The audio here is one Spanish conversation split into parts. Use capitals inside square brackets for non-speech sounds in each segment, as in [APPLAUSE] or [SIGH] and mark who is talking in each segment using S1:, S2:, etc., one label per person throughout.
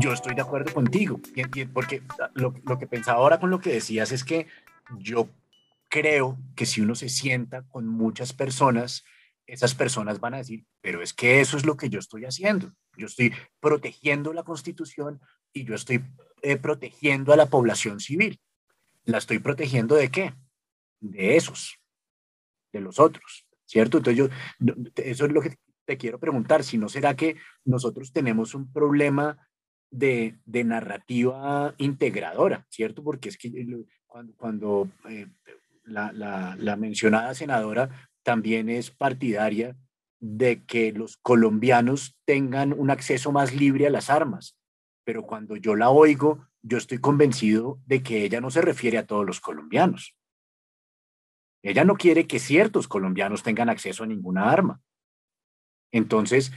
S1: yo estoy de acuerdo contigo, porque lo, lo que pensaba ahora con lo que decías es que yo creo que si uno se sienta con muchas personas, esas personas van a decir, pero es que eso es lo que yo estoy haciendo. Yo estoy protegiendo la constitución y yo estoy eh, protegiendo a la población civil. ¿La estoy protegiendo de qué? De esos, de los otros, ¿cierto? Entonces yo, eso es lo que te quiero preguntar, si no será que nosotros tenemos un problema de, narrativa integradora, ¿cierto? Porque es que cuando, eh, la, la mencionada senadora también es partidaria de que los colombianos tengan un acceso más libre a las armas, pero cuando yo la oigo, yo estoy convencido de que ella no se refiere a todos los colombianos. Ella no quiere que ciertos colombianos tengan acceso a ninguna arma. Entonces,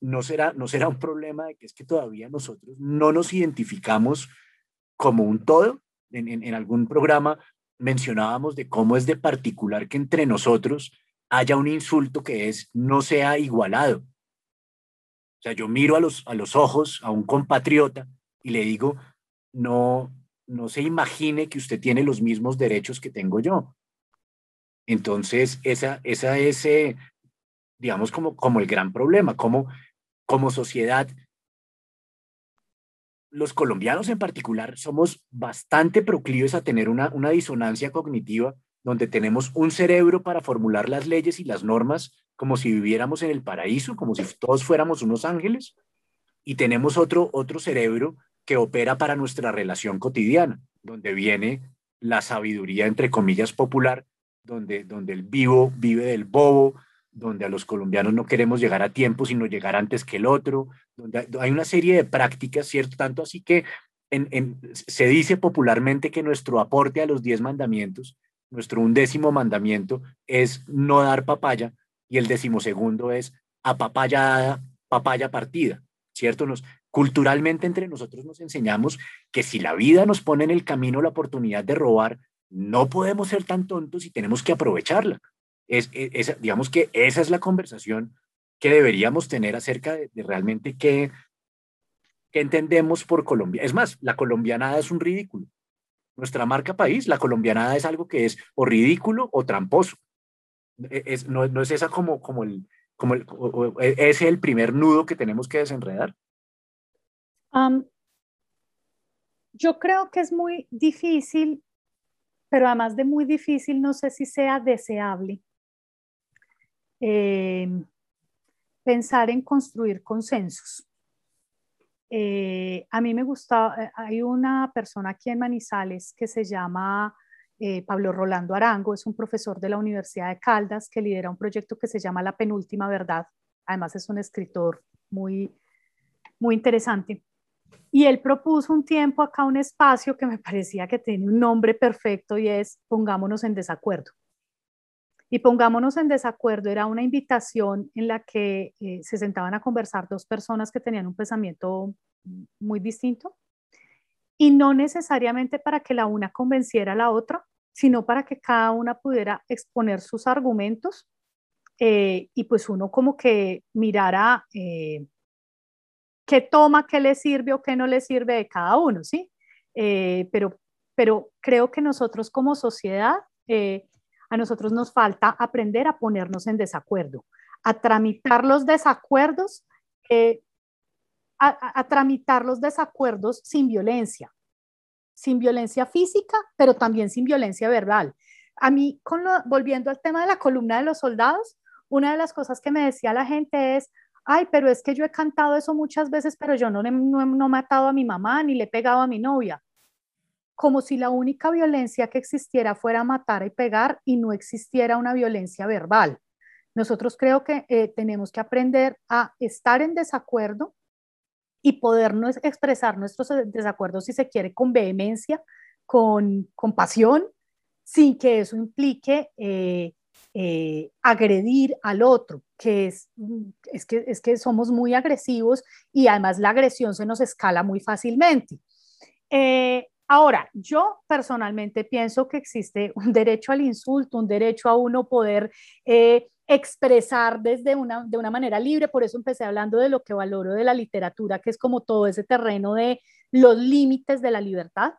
S1: no será, no será un problema de que es que todavía nosotros no nos identificamos como un todo. En, en, algún programa mencionábamos de cómo es de particular que entre nosotros haya un insulto que es no sea igualado. O sea, yo miro a los, a los ojos a un compatriota y le digo, no, no se imagine que usted tiene los mismos derechos que tengo yo. Entonces, esa, esa es, digamos, como, como el gran problema, como, como sociedad, los colombianos en particular somos bastante proclives a tener una, una disonancia cognitiva donde tenemos un cerebro para formular las leyes y las normas como si viviéramos en el paraíso, como si todos fuéramos unos ángeles, y tenemos otro, otro cerebro que opera para nuestra relación cotidiana, donde viene la sabiduría, entre comillas, popular, donde, donde el vivo vive del bobo, donde a los colombianos no queremos llegar a tiempo, sino llegar antes que el otro, donde hay una serie de prácticas, ¿cierto? Tanto así que se dice popularmente que nuestro aporte a los diez mandamientos nuestro undécimo mandamiento es no dar papaya y el decimosegundo es a papaya papaya partida, ¿cierto? Nos, culturalmente entre nosotros nos enseñamos que si la vida nos pone en el camino la oportunidad de robar, no podemos ser tan tontos y tenemos que aprovecharla. Es, es, digamos que esa es la conversación que deberíamos tener acerca de, de realmente qué, qué entendemos por Colombia. Es más, la colombianada es un ridículo nuestra marca país, la colombianada es algo que es o ridículo o tramposo. E, es, no, no, es esa como, como el, como el, e, es el primer nudo que tenemos que desenredar.
S2: yo creo que es muy difícil, pero además de muy difícil, no sé si sea deseable em, pensar en construir consensos. Eh, a mí me gusta, eh, hay una persona aquí en Manizales que se llama eh, Pablo Rolando Arango, es un profesor de la Universidad de Caldas que lidera un proyecto que se llama La Penúltima Verdad. Además es un escritor muy, muy interesante. Y él propuso un tiempo acá un espacio que me [LAUGHS] parecía que tiene un nombre perfecto y es Pongámonos en desacuerdo. Y pongámonos en desacuerdo, era una invitación en la que eh, se sentaban a conversar dos personas que tenían un pensamiento muy distinto y no necesariamente para que la una convenciera a la otra, sino para que cada una pudiera exponer sus argumentos eh, y pues uno como que mirara eh, qué toma, qué le sirve o qué no le sirve de cada uno, ¿sí? pero, pero creo que nosotros como sociedad a nosotros nos falta aprender a ponernos en desacuerdo, a tramitar los desacuerdos, eh, a, tramitar los desacuerdos sin violencia, sin violencia física, pero también sin violencia verbal. A mí, con volviendo al tema de la columna de los soldados, una de las cosas que me decía la gente es, ay, pero es que yo he cantado eso muchas veces, pero yo no, no, no he matado a mi mamá ni le he pegado a mi novia como si la única violencia que existiera fuera matar y pegar y no existiera una violencia verbal. Nosotros creo que eh, tenemos que aprender a estar en desacuerdo y podernos expresar nuestros desacuerdos, si se quiere, con vehemencia, con, compasión, sin que eso implique eh, eh, agredir al otro, que es, que es que somos muy agresivos y además la agresión se nos escala muy fácilmente. Ahora, yo personalmente pienso que existe un derecho al insulto, un derecho a uno poder eh, expresar desde una, de una manera libre, por eso empecé hablando de lo que valoro de la literatura, que es como todo ese terreno de los límites de la libertad,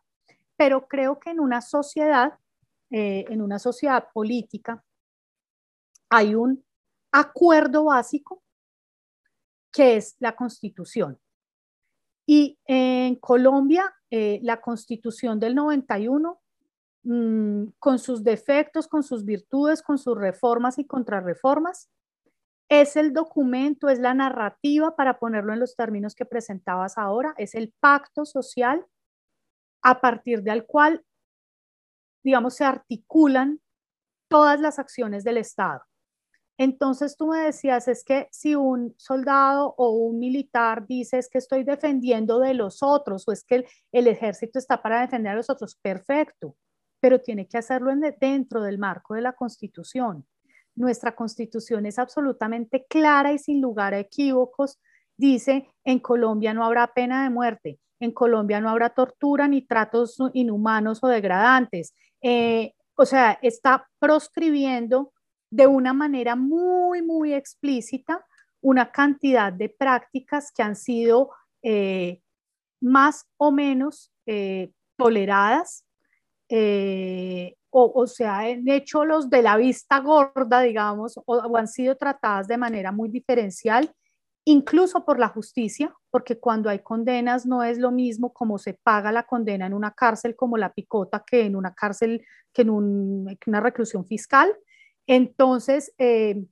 S2: pero creo que en una sociedad, eh, en una sociedad política, hay un acuerdo básico que es la constitución. Y en Colombia, eh, la constitución del 91 Mm, con sus defectos, con sus virtudes, con sus reformas y contrarreformas. Es el documento, es la narrativa, para ponerlo en los términos que presentabas ahora, es el pacto social a partir del cual, digamos, se articulan todas las acciones del Estado. Entonces tú me decías, es que si un soldado o un militar dice es que estoy defendiendo de los otros o es que el, ejército está para defender a los otros, perfecto pero tiene que hacerlo dentro del marco de la Constitución. Nuestra Constitución es absolutamente clara y sin lugar a equívocos. Dice, en Colombia no habrá pena de muerte, en Colombia no habrá tortura ni tratos inhumanos o degradantes. Eh, o sea, está proscribiendo de una manera muy, muy explícita una cantidad de prácticas que han sido eh, más o menos eh, toleradas eh, o, se han hecho los de la vista gorda, digamos, o, han sido tratadas de manera muy diferencial, incluso por la justicia, porque cuando hay condenas no es lo mismo como se paga la condena en una cárcel como la picota que en una cárcel, que en una reclusión fiscal. Entonces, eh,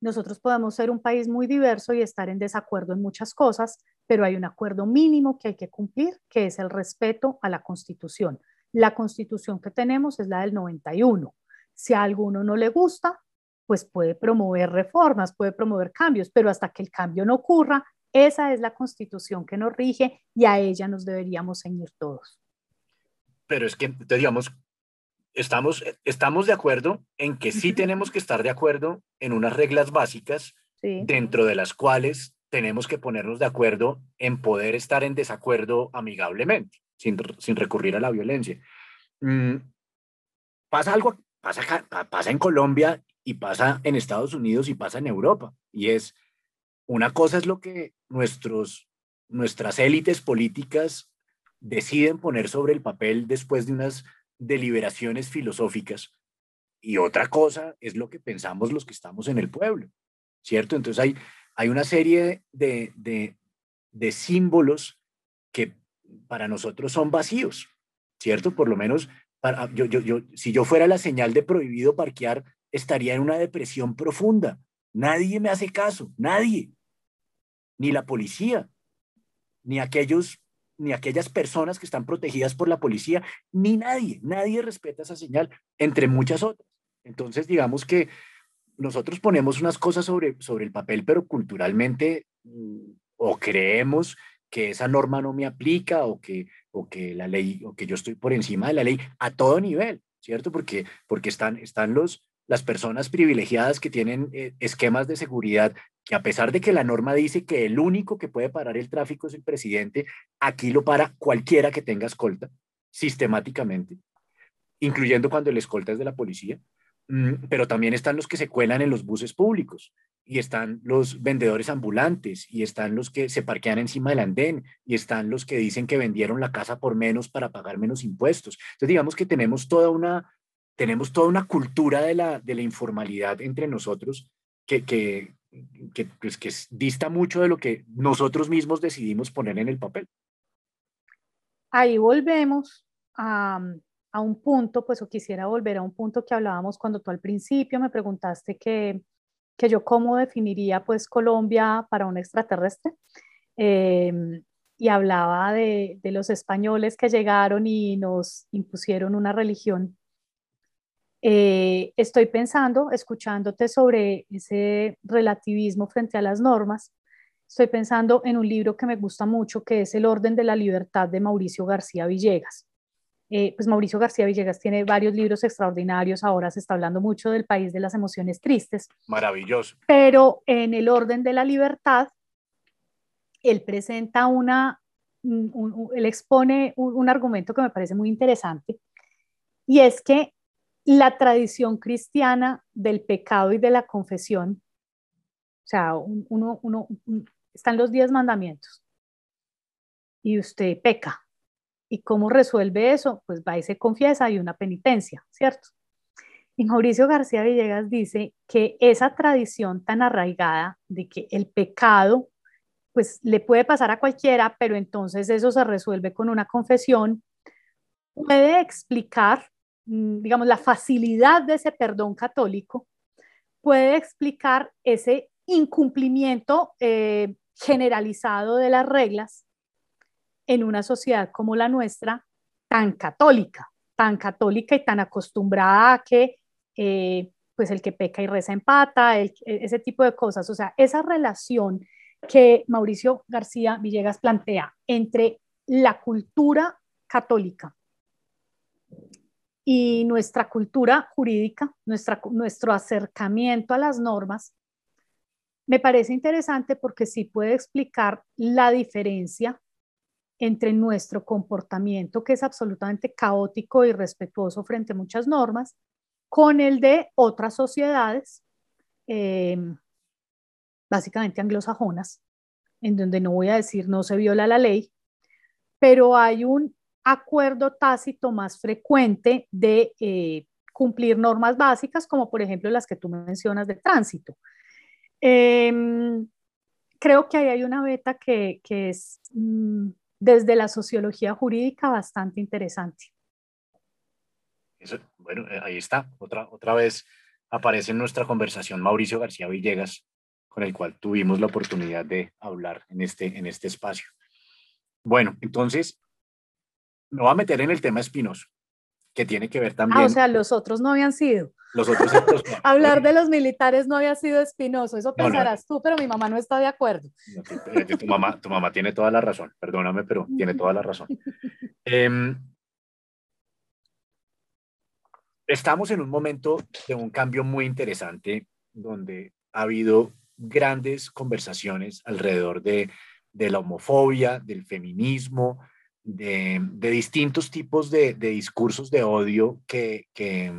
S2: nosotros podemos ser un país muy diverso y estar en desacuerdo en muchas cosas, pero hay un acuerdo mínimo que hay que cumplir, que es el respeto a la Constitución. La constitución que tenemos es la del 91. Si a alguno no le gusta, pues puede promover reformas, puede promover cambios, pero hasta que el cambio no ocurra, esa es la constitución que nos rige y a ella nos deberíamos ceñir todos.
S1: Pero es que, digamos, estamos, estamos de acuerdo en que sí tenemos que estar de acuerdo en unas reglas básicas dentro de las cuales tenemos que ponernos de acuerdo en poder estar en desacuerdo amigablemente sin, recurrir a la violencia. Mm, pasa algo, pasa, pasa en Colombia y pasa en Estados Unidos y pasa en Europa. Y es, una cosa es lo que nuestros, nuestras élites políticas deciden poner sobre el papel después de unas deliberaciones filosóficas. Y otra cosa es lo que pensamos los que estamos en el pueblo, ¿cierto? Entonces hay, hay una serie de, de, símbolos que para nosotros son vacíos, ¿cierto? Por lo menos, yo, yo, yo, si yo fuera la señal de prohibido parquear, estaría en una depresión profunda. Nadie me hace caso, nadie, ni la policía, ni aquellos ni aquellas personas que están protegidas por la policía, ni nadie, nadie respeta esa señal, entre muchas otras. Entonces, digamos que nosotros ponemos unas cosas sobre, sobre el papel, pero culturalmente mm, o creemos que esa norma no me aplica o que, o que la ley, o que yo estoy por encima de la ley a todo nivel, ¿cierto? Porque, porque están, están los, las personas privilegiadas que tienen eh, esquemas de seguridad que a pesar de que la norma dice que el único que puede parar el tráfico es el presidente, aquí lo para cualquiera que tenga escolta, sistemáticamente, incluyendo cuando el escolta es de la policía. Mm, pero también están los que se cuelan en los buses públicos y están los vendedores ambulantes y están los que se parquean encima del andén y están los que dicen que vendieron la casa por menos para pagar menos impuestos. Entonces digamos que tenemos toda una, tenemos toda una cultura de la, de la informalidad entre nosotros que, que, que, pues, que dista mucho de lo que nosotros mismos decidimos poner en el papel.
S2: Ahí volvemos a, a un punto, pues o quisiera volver a un punto que hablábamos cuando tú al principio me preguntaste que, que yo cómo definiría pues Colombia para un extraterrestre. Em, y hablaba de, de, los españoles que llegaron y nos impusieron una religión. Eh, estoy pensando, escuchándote sobre ese relativismo frente a las normas, estoy pensando en un libro que me gusta mucho, que es El orden de la libertad de Mauricio García Villegas. Eh, pues Mauricio García Villegas tiene varios libros extraordinarios, ahora se está hablando mucho del país de las emociones tristes.
S1: Maravilloso.
S2: Pero en el orden de la libertad, él presenta una, él expone un, argumento que me parece muy interesante, y es que la tradición cristiana del pecado y de la confesión. O sea, uno, uno, están los diez mandamientos y usted peca. ¿Y cómo resuelve eso? Pues va y se confiesa y una penitencia, ¿cierto? Y Mauricio García Villegas dice que esa tradición tan arraigada de que el pecado pues le puede pasar a cualquiera, pero entonces eso se resuelve con una confesión, puede explicar, digamos, la facilidad de ese perdón católico, puede explicar ese incumplimiento eh, generalizado de las reglas en una sociedad como la nuestra, tan católica, tan católica y tan acostumbrada a que eh, pues el que peca y reza empata, el, ese tipo de cosas. O sea, esa relación que Mauricio García Villegas plantea entre la cultura católica y nuestra cultura jurídica, nuestra, nuestro acercamiento a las normas, me parece interesante porque sí puede explicar la diferencia entre nuestro comportamiento, que es absolutamente caótico y respetuoso frente a muchas normas, con el de otras sociedades, eh, básicamente anglosajonas, en donde no voy a decir no se viola la ley, pero hay un acuerdo tácito más frecuente de eh, cumplir normas básicas, como por ejemplo las que tú mencionas de tránsito. Em, creo que ahí hay una beta que, es mm, desde la sociología jurídica bastante interesante.
S1: bueno, eh, ahí está. Otra, otra vez aparece en nuestra conversación Mauricio García Villegas, con el cual tuvimos la oportunidad de hablar en este, en este espacio. Bueno, entonces, me voy a meter en el tema espinoso, que tiene que ver también.
S2: Ah, o sea, los otros no habían sido.
S1: Los otros. [LAUGHS]
S2: Hablar de los militares no había sido espinoso, eso pensarás tú, pero mi mamá no está de acuerdo.
S1: tu, mamá, tu mamá tiene toda la razón, perdóname, pero tiene toda la razón. [LAUGHS] Em, estamos en un momento de un cambio muy interesante donde ha habido grandes conversaciones alrededor de, la homofobia, del feminismo, de, distintos tipos de, discursos de odio que, que,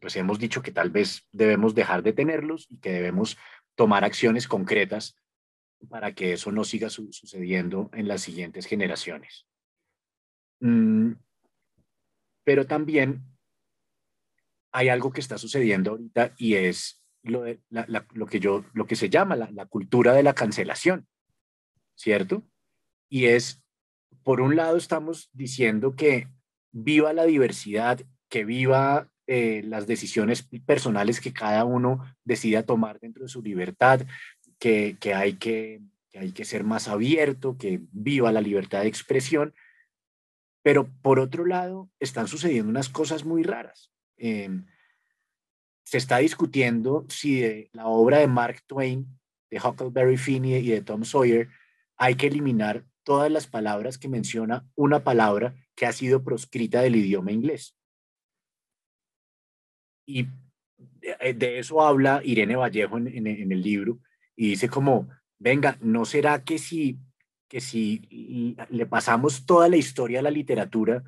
S1: pues hemos dicho que tal vez debemos dejar de tenerlos y que debemos tomar acciones concretas para que eso no siga sucediendo en las siguientes generaciones. Mm, pero también hay algo que está sucediendo ahorita y es lo, lo, que, yo, lo que se llama la, cultura de la cancelación, ¿cierto? Y es, por un lado, estamos diciendo que viva la diversidad, que viva eh, las decisiones personales que cada uno decida tomar dentro de su libertad, que, que, hay que, hay que ser más abierto, que viva la libertad de expresión. Pero por otro lado, están sucediendo unas cosas muy raras. Eh, se está discutiendo si de la obra de Mark Twain, de Huckleberry Finn y de Tom Sawyer, hay que eliminar todas las palabras que menciona una palabra que ha sido proscrita del idioma inglés. Y de eso habla Irene Vallejo en, el libro y dice como, venga, ¿no será que si, que si le pasamos toda la historia a la literatura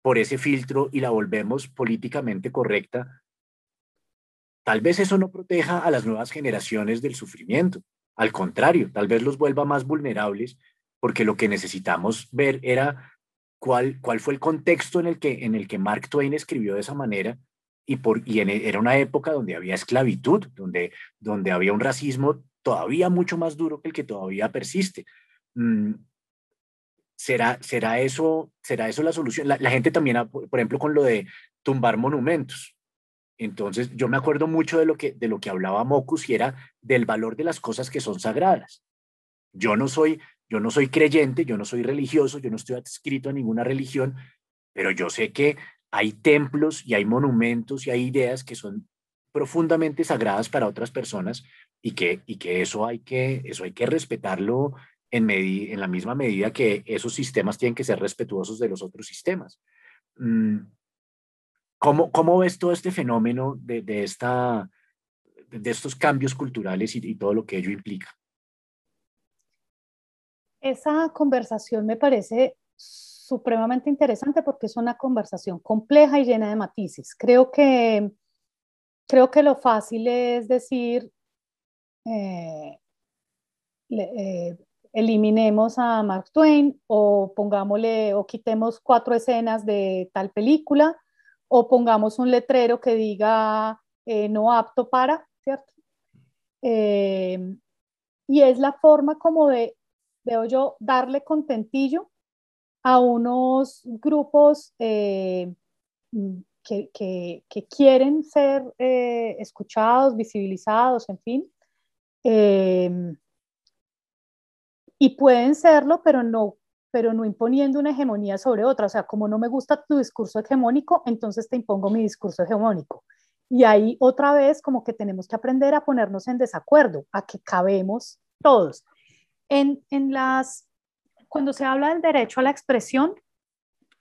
S1: por ese filtro y la volvemos políticamente correcta, Tal vez eso no proteja a las nuevas generaciones del sufrimiento. Al contrario, tal vez los vuelva más vulnerables porque lo que necesitamos ver era cuál, cuál fue el contexto en el, que, en el que Mark Twain escribió de esa manera y, por, y era una época donde había esclavitud, donde, donde había un racismo todavía mucho más duro que el que todavía persiste. Mm, ¿será, será, eso, ¿Será eso la solución? La, la gente también, por ejemplo, con lo de tumbar monumentos. Entonces, yo me acuerdo mucho de lo que, de lo que hablaba Mocus y era del valor de las cosas que son sagradas. Yo no soy, yo no soy creyente, yo no soy religioso, yo no estoy adscrito a ninguna religión, pero yo sé que hay templos y hay monumentos y hay ideas que son profundamente sagradas para otras personas y que, y que, eso, hay que eso hay que respetarlo en, la misma medida que esos sistemas tienen que ser respetuosos de los otros sistemas. Mm, ¿Cómo, cómo ves todo este fenómeno de esta, de estos cambios culturales y, todo lo que ello implica?
S2: Esa conversación me parece supremamente interesante porque es una conversación compleja y llena de matices. Creo que, creo que lo fácil es decir, eh, eh, eliminemos a Mark Twain o pongámosle o quitemos cuatro escenas de tal película o pongamos un letrero que diga eh, no apto para, ¿cierto? y es la forma como de, veo yo, darle contentillo a unos grupos eh, que, que, quieren ser eh, escuchados, visibilizados, en fin. Eh, y pueden serlo, pero no, pero no imponiendo una hegemonía sobre otra. O sea, como no me gusta tu discurso hegemónico, entonces te impongo mi discurso hegemónico. Y ahí otra vez como que tenemos que aprender a ponernos en desacuerdo, a que cabemos todos. En, en las cuando se habla del derecho a la expresión,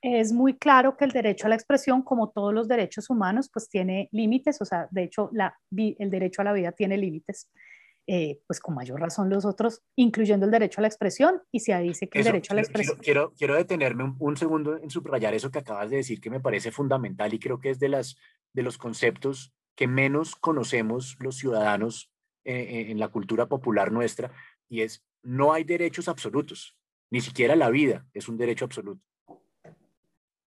S2: es muy claro que el derecho a la expresión, como todos los derechos humanos, pues tiene límites, o sea, de hecho, la, el derecho a la vida tiene límites, eh, pues con mayor razón los otros, incluyendo el derecho a la expresión, y se dice que el derecho a la expresión...
S1: Quiero, quiero, detenerme un, segundo en subrayar eso que acabas de decir, que me parece fundamental y creo que es de, las, de los conceptos que menos conocemos los ciudadanos eh, eh, en la cultura popular nuestra, y es, no hay derechos absolutos. Ni siquiera la vida es un derecho absoluto.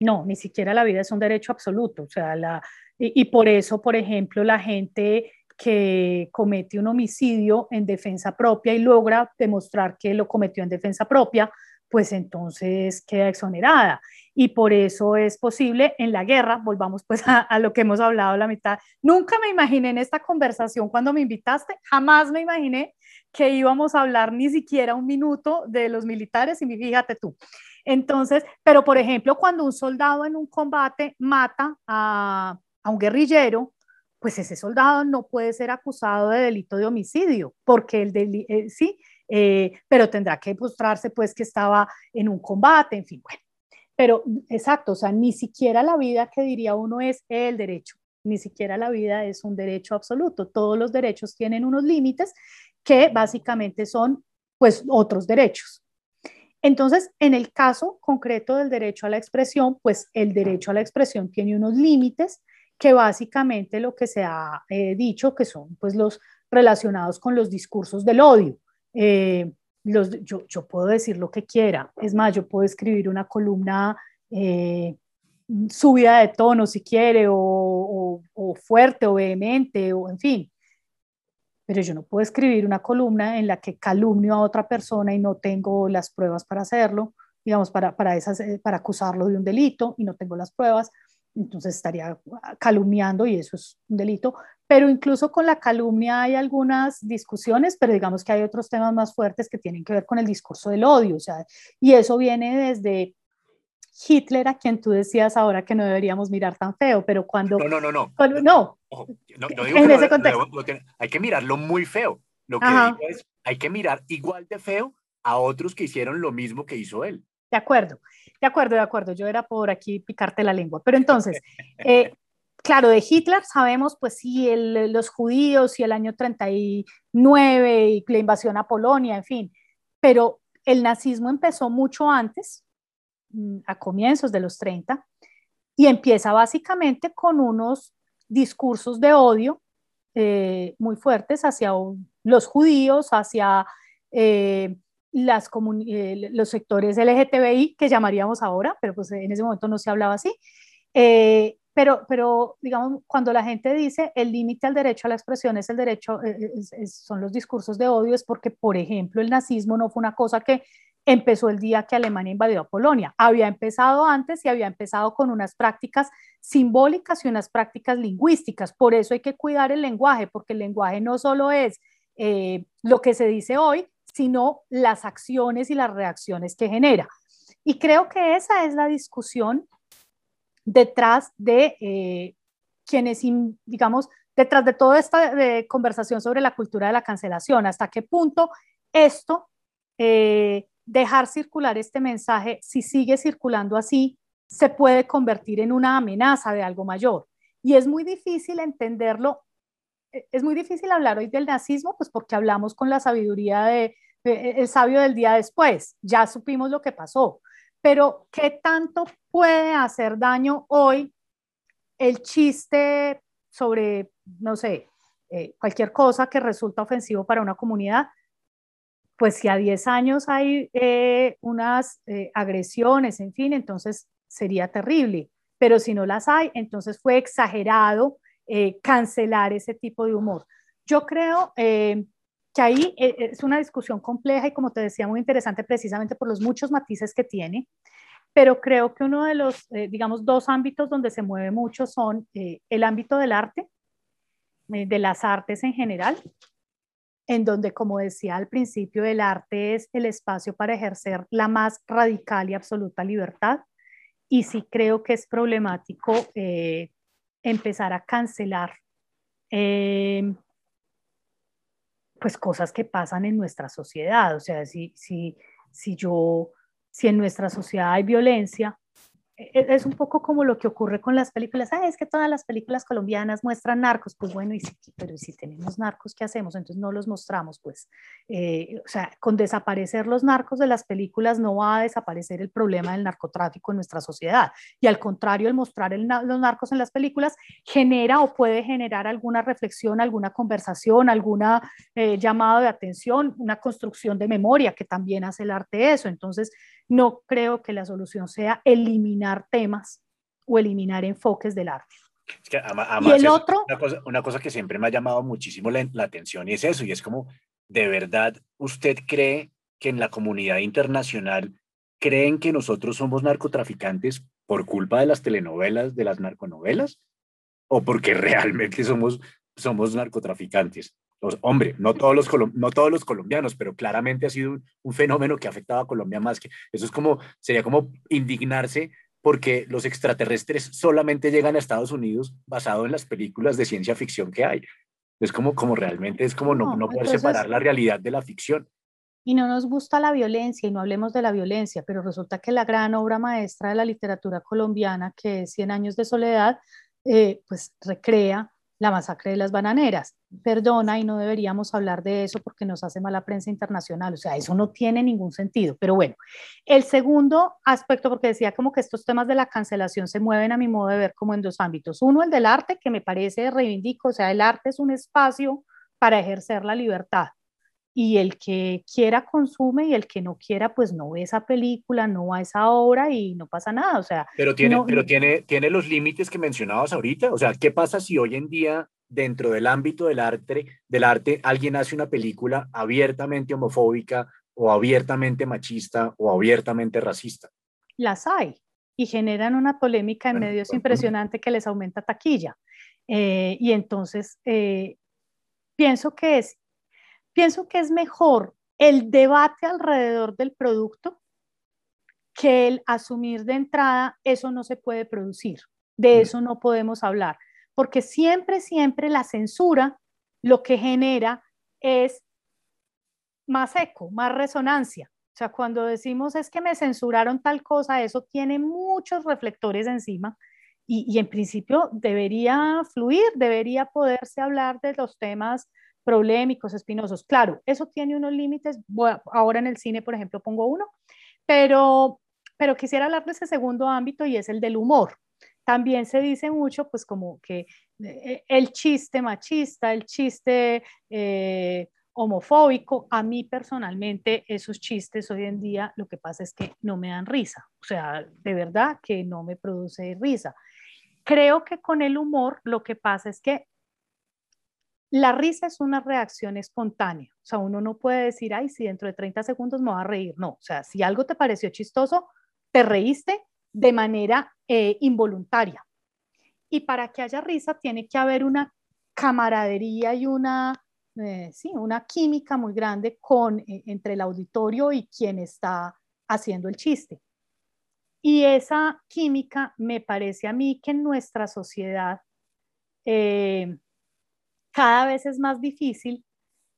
S2: No, ni siquiera la vida es un derecho absoluto. O sea, la, y, por eso, por ejemplo, la gente que comete un homicidio en defensa propia y logra demostrar que lo cometió en defensa propia, pues entonces queda exonerada. Y por eso es posible en la guerra, volvamos pues a, a, lo que hemos hablado la mitad, nunca me imaginé en esta conversación cuando me invitaste, jamás me imaginé que íbamos a hablar ni siquiera un minuto de los militares y fíjate tú. Entonces, pero por ejemplo, cuando un soldado en un combate mata a, a un guerrillero, pues ese soldado no puede ser acusado de delito de homicidio, porque el delito, eh, sí, eh, pero tendrá que mostrarse pues que estaba en un combate, en fin, bueno. Pero exacto, o sea, ni siquiera la vida que diría uno es el derecho, ni siquiera la vida es un derecho absoluto. Todos los derechos tienen unos límites que básicamente son pues otros derechos. Entonces, en el caso concreto del derecho a la expresión, pues el derecho a la expresión tiene unos límites que básicamente lo que se ha eh, dicho que son pues los relacionados con los discursos del odio. Eh, los, yo, yo, puedo decir lo que quiera, es más, yo puedo escribir una columna eh, subida de tono si quiere, o, o, o fuerte o vehemente, o en fin, pero yo no puedo escribir una columna en la que calumnio a otra persona y no tengo las pruebas para hacerlo, digamos, para, para, esas, eh, para acusarlo de un delito y no tengo las pruebas, entonces estaría calumniando y eso es un delito. Pero incluso con la calumnia hay algunas discusiones, pero digamos que hay otros temas más fuertes que tienen que ver con el discurso del odio, o sea, y eso viene desde Hitler, a quien tú decías ahora que no deberíamos mirar tan feo, pero cuando...
S1: No, no, no, no.
S2: no,
S1: no, digo en ese contexto. hay que mirarlo muy feo. Lo que digo es, hay que mirar igual de feo a otros que hicieron lo mismo que hizo él.
S2: De acuerdo, de acuerdo, de acuerdo. Yo era por aquí picarte la lengua. Pero entonces, [LAUGHS] eh, claro, de Hitler sabemos, pues sí, el, los judíos y el año 39 y la invasión a Polonia, en fin. Pero el nazismo empezó mucho antes, a comienzos de los 30 y empieza básicamente con unos discursos de odio eh, muy fuertes hacia los judíos, hacia eh, eh, los sectores LGTBI, que llamaríamos ahora, pero pues en ese momento no se hablaba así. pero, pero, digamos, cuando la gente dice el límite al derecho a la expresión es el derecho, son los discursos de odio, es porque, por ejemplo, el nazismo no fue una cosa que empezó el día que Alemania invadió a Polonia. Había empezado antes y había empezado con unas prácticas simbólicas y unas prácticas lingüísticas. Por eso hay que cuidar el lenguaje, porque el lenguaje no solo es eh, lo que se dice hoy, sino las acciones y las reacciones que genera. Y creo que esa es la discusión detrás de eh, quienes, digamos, detrás de toda esta conversación sobre la cultura de la cancelación, hasta qué punto esto eh, dejar circular este mensaje, si sigue circulando así, se puede convertir en una amenaza de algo mayor. Y es muy difícil entenderlo, e, es muy difícil hablar hoy del nazismo, pues porque hablamos con la sabiduría de, el sabio del día después, ya supimos lo que pasó, Pero, ¿qué tanto puede hacer daño hoy el chiste sobre, no sé, eh, cualquier cosa que resulta ofensivo para una comunidad? Pues si a 10 años hay eh, unas eh, agresiones, en fin, entonces sería terrible. Pero si no las hay, entonces fue exagerado cancelar ese tipo de humor. Yo creo que ahí es una discusión compleja y como te decía, muy interesante precisamente por los muchos matices que tiene pero creo que uno de los, eh, digamos, dos ámbitos donde se mueve mucho son eh, el ámbito del arte, eh, de las artes en general, en donde, como decía al principio, el arte es el espacio para ejercer la más radical y absoluta libertad. Y sí creo que es problemático empezar a cancelar pues cosas que pasan en nuestra sociedad. O sea, si, si, si yo si en nuestra sociedad hay violencia, es un poco como lo que ocurre con las películas. Ah, es que todas las películas colombianas muestran narcos. Pues bueno, y si, pero si tenemos narcos, ¿qué hacemos? Entonces no los mostramos, pues. Eh, o sea, con desaparecer los narcos de las películas no va a desaparecer el problema del narcotráfico en nuestra sociedad. Y al contrario, el mostrar los narcos en las películas genera o puede generar alguna reflexión, alguna conversación, alguna eh, llamado de atención, una construcción de memoria, que también hace el arte eso. Entonces, no creo que la solución sea eliminar temas o eliminar enfoques del arte.
S1: y el otro... Una cosa, que siempre me ha llamado muchísimo la, atención y es eso, y es como, ¿de verdad usted cree que en la comunidad internacional creen que nosotros somos narcotraficantes por culpa de las telenovelas, de las narconovelas? ¿O porque [LAUGHS] realmente somos, somos narcotraficantes? Hombre, no todos, los no todos los colombianos, pero claramente ha sido un, fenómeno que ha afectado a Colombia más que eso es como, sería como indignarse porque los extraterrestres solamente llegan a Estados Unidos basado en las películas de ciencia ficción que hay. Es como, como realmente, es como no, no, poder separar la realidad de la ficción.
S2: Y no nos gusta la violencia y no hablemos de la violencia, pero resulta que la gran obra maestra de la literatura colombiana, que es Cien años de soledad, eh, pues recrea la masacre de las bananeras. Perdona, y no deberíamos hablar de eso porque nos hace mala prensa internacional. O sea, eso no tiene ningún sentido. Pero bueno, el segundo aspecto, porque decía como que estos temas de la cancelación se mueven a mi modo de ver como en dos ámbitos. Uno, el del arte, que me parece reivindico, o sea, el arte es un espacio para ejercer la libertad y el que quiera consume y el que no quiera pues no ve esa película, no va a esa obra y no pasa nada, o sea.
S1: Pero tiene, pero tiene, tiene los límites que mencionabas ahorita, o sea, ¿qué pasa si hoy en día dentro del ámbito del arte, del arte alguien hace una película abiertamente homofóbica o abiertamente machista o abiertamente racista?
S2: Las hay y generan una polémica en medios impresionante que les aumenta taquilla. Eh, y entonces eh, pienso que es pienso que es mejor el debate alrededor del producto que el asumir de entrada eso no se puede producir, de mm. eso no podemos hablar, porque siempre, siempre la censura lo que genera es más eco, más resonancia. O sea, cuando decimos es que me censuraron tal cosa, eso tiene muchos reflectores encima y, y en principio debería fluir, debería poderse hablar de los temas problemáticos, espinosos. Claro, eso tiene unos límites. ahora en el cine, por ejemplo, pongo uno, pero, pero quisiera hablar de ese segundo ámbito y es el del humor. También se dice mucho, pues como que eh, el chiste machista, el chiste eh, homofóbico, a mí personalmente esos chistes hoy en día lo que pasa es que no me dan risa, o sea, de verdad que no me produce risa. Creo que con el humor lo que pasa es que la risa es una reacción espontánea, o sea, uno no puede decir, ay, si dentro de 30 segundos me voy a reír, no, o sea, si algo te pareció chistoso, te reíste de manera eh, involuntaria. Y para que haya risa tiene que haber una camaradería y una, eh, sí, una química muy grande con, eh, entre el auditorio y quien está haciendo el chiste. Y esa química me parece a mí que en nuestra sociedad cada vez es más difícil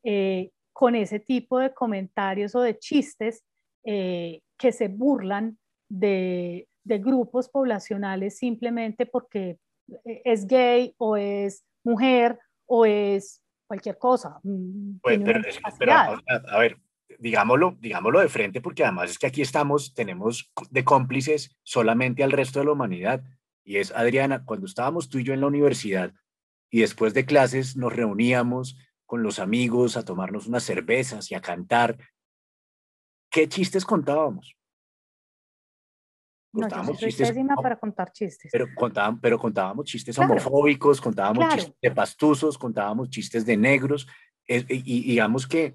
S2: eh, con ese tipo de comentarios o de chistes eh, que se burlan de, grupos poblacionales simplemente porque eh, es gay o es mujer o es cualquier cosa.
S1: Mm, pues, pero, a, ver, digámoslo, digámoslo de frente, porque además es que aquí estamos, tenemos de cómplices solamente al resto de la humanidad. Y es, Adriana, cuando estábamos tú y yo en la universidad y después de clases nos reuníamos con los amigos a tomarnos unas cervezas y a cantar, ¿qué chistes contábamos?
S2: Contábamos chistes, para contar chistes.
S1: Pero, contábamos, pero contábamos chistes homofóbicos, contábamos chistes de pastuzos, contábamos chistes de negros. y digamos que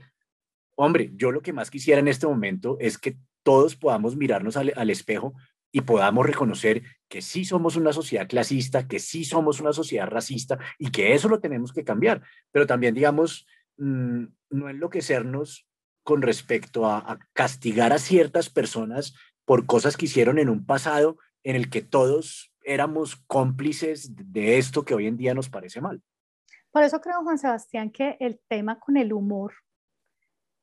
S1: hombre, yo lo que más quisiera en este momento es que todos podamos mirarnos al, espejo y podamos reconocer que sí somos una sociedad clasista, que sí somos una sociedad racista y que eso lo tenemos que cambiar. Pero también, digamos, mm, no enloquecernos con respecto a, castigar a ciertas personas por cosas que hicieron en un pasado en el que todos éramos cómplices de esto que hoy en día nos parece mal.
S2: Por eso creo, Juan Sebastián, que el tema con el humor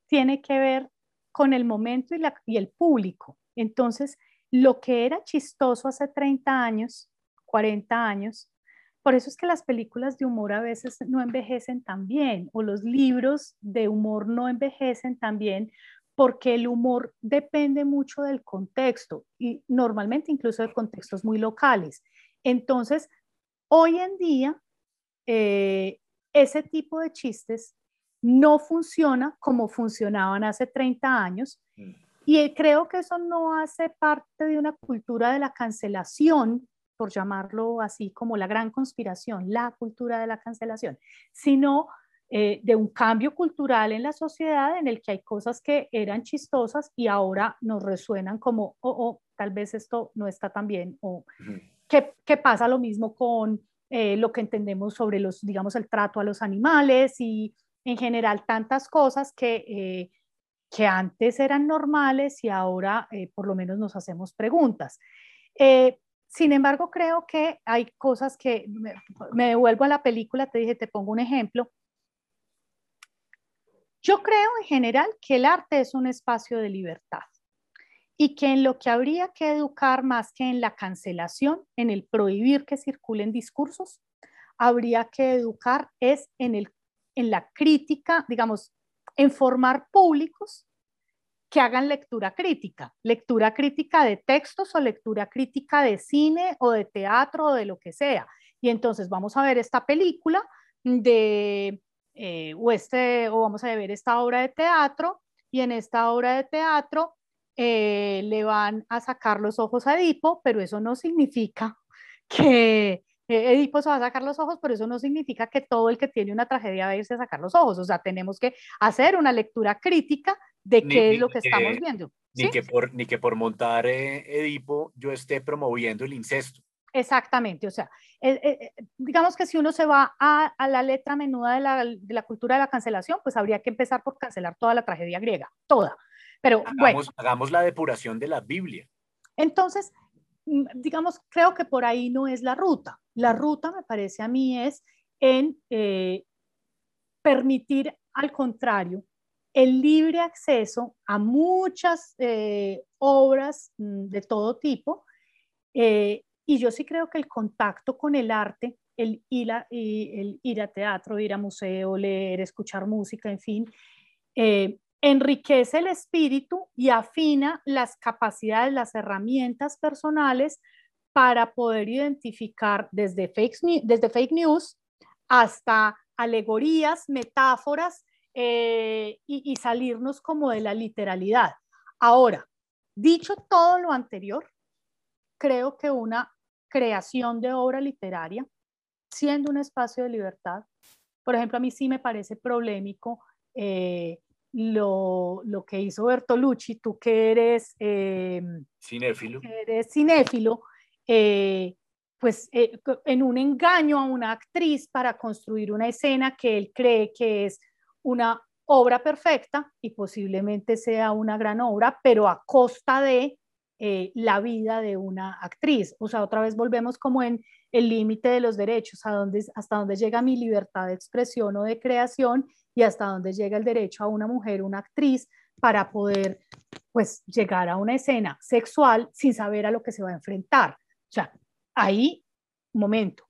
S2: tiene que ver con el momento y, la, y el público. Entonces, lo que era chistoso hace 30 años, 40 años, por eso es que las películas de humor a veces no envejecen tan bien o los libros de humor no envejecen tan bien porque el humor depende mucho del contexto y normalmente incluso de contextos muy locales. Entonces, hoy en día, eh, ese tipo de chistes no funciona como funcionaban hace 30 años. Y creo que eso no hace parte de una cultura de la cancelación, por llamarlo así como la gran conspiración, la cultura de la cancelación, sino eh, de un cambio cultural en la sociedad en el que hay cosas que eran chistosas y ahora nos resuenan como, oh, oh tal vez esto no está tan bien, o que, pasa lo mismo con eh, lo que entendemos sobre los, digamos, el trato a los animales y en general tantas cosas que, eh, que antes eran normales y ahora eh, por lo menos nos hacemos preguntas. Eh, sin embargo, creo que hay cosas que me, me, devuelvo a la película, te dije, te pongo un ejemplo. Yo creo en general que el arte es un espacio de libertad y que en lo que habría que educar más que en la cancelación, en el prohibir que circulen discursos, habría que educar es en el en la crítica, digamos, en formar públicos que hagan lectura crítica, lectura crítica de textos o lectura crítica de cine o de teatro o de lo que sea. Y entonces vamos a ver esta película de, eh, o, este, o vamos a ver esta obra de teatro y en esta obra de teatro eh, le van a sacar los ojos a Edipo, pero eso no significa que, Edipo se va a sacar los ojos, pero eso no significa que todo el que tiene una tragedia va a irse a sacar los ojos. O sea, tenemos que hacer una lectura crítica de qué es lo que, estamos viendo.
S1: Ni, que por, ni que por montar eh, Edipo yo esté promoviendo el incesto.
S2: Exactamente, o sea, eh, eh, digamos que si uno se va a, la letra menuda de la, de la, cultura de la cancelación, pues habría que empezar por cancelar toda la tragedia griega, toda. Pero
S1: hagamos,
S2: bueno.
S1: Hagamos la depuración de la Biblia.
S2: Entonces, digamos, creo que por ahí no es la ruta. La ruta, me parece a mí, es en eh, permitir, al contrario, el libre acceso a muchas eh, obras mm, de todo tipo. Eh, y yo sí creo que el contacto con el arte, el ir, a, el ir a teatro, ir a museo, leer, escuchar música, en fin, enriquece el espíritu y afina las capacidades, las herramientas personales para poder identificar desde fake, desde fake news hasta alegorías, metáforas eh, y, salirnos como de la literalidad. Ahora, dicho todo lo anterior, creo que una creación de obra literaria, siendo un espacio de libertad, por ejemplo, a mí sí me parece problemático eh, lo, que hizo Bertolucci, tú que eres,
S1: eh, cinéfilo.
S2: Que eres cinéfilo, eh, pues eh, en un engaño a una actriz para construir una escena que él cree que es una obra perfecta y posiblemente sea una gran obra, pero a costa de eh, la vida de una actriz. O sea, otra vez volvemos como en el límite de los derechos, a donde, hasta dónde llega mi libertad de expresión o de creación y hasta dónde llega el derecho a una mujer, una actriz, para poder pues llegar a una escena sexual sin saber a lo que se va a enfrentar. O sea, ahí, momento.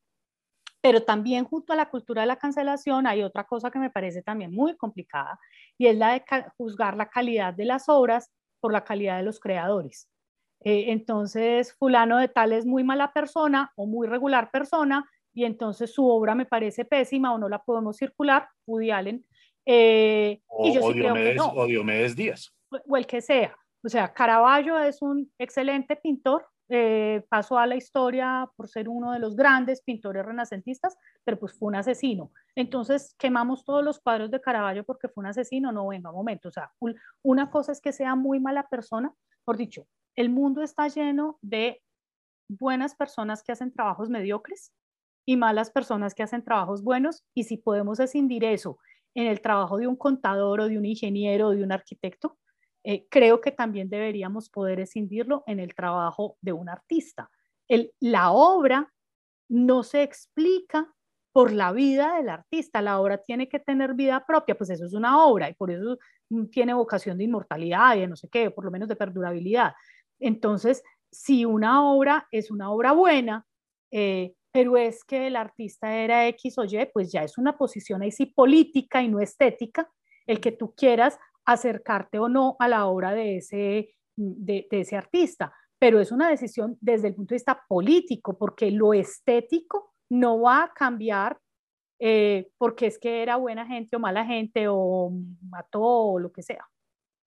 S2: Pero también junto a la cultura de la cancelación hay otra cosa que me parece también muy complicada y es la de juzgar la calidad de las obras por la calidad de los creadores. Eh, entonces, fulano de tal es muy mala persona o muy regular persona y entonces su obra me parece pésima o no la podemos circular, Woody Allen.
S1: Eh, o, y yo sí Diomedes, no. o Diomedes Díaz.
S2: O el que sea. O sea, Caravaggio es un excelente pintor, eh, pasó a la historia por ser uno de los grandes pintores renacentistas, pero pues fue un asesino. Entonces, quemamos todos los cuadros de Caravaggio porque fue un asesino, no venga, un momento. O sea, una cosa es que sea muy mala persona, por dicho, el mundo está lleno de buenas personas que hacen trabajos mediocres y malas personas que hacen trabajos buenos, y si podemos escindir eso en el trabajo de un contador o de un ingeniero o de un arquitecto, eh, creo que también deberíamos poder escindirlo en el trabajo de un artista. La obra no se explica por la vida del artista, la obra tiene que tener vida propia, pues eso es una obra y por eso tiene vocación de inmortalidad y de no sé qué, por lo menos de perdurabilidad. Entonces, si una obra es una obra buena, eh, pero es que el artista era X o Y, pues ya es una posición ahí sí política y no estética, el que tú quieras acercarte o no a la obra de ese, de, ese artista, pero es una decisión desde el punto de vista político, porque lo estético no va a cambiar eh, porque es que era buena gente o mala gente o mató o lo que sea.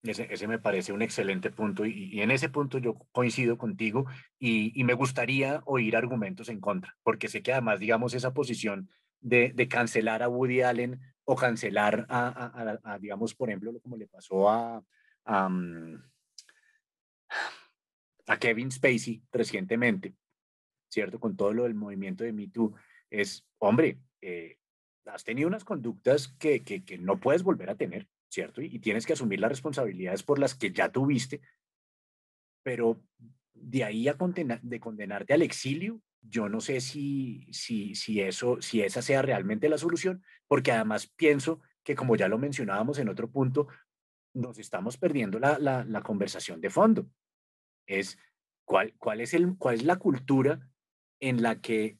S1: Ese, me parece un excelente punto y, en ese punto yo coincido contigo y, me gustaría oír argumentos en contra, porque sé que además, digamos, esa posición de, cancelar a Woody Allen o cancelar a, digamos, por ejemplo, como le pasó a, a, Kevin Spacey recientemente, ¿cierto? Con todo lo del movimiento de Me Too, es, hombre, eh, has tenido unas conductas que, que, no puedes volver a tener, ¿cierto? Y, tienes que asumir las responsabilidades por las que ya tuviste, pero de ahí a condenar, de condenarte al exilio, yo no sé si, si, si, eso, si esa sea realmente la solución, porque además pienso que, como ya lo mencionábamos en otro punto, nos estamos perdiendo la, la, conversación de fondo. Es cuál, cuál, es el, cuál es la cultura en la que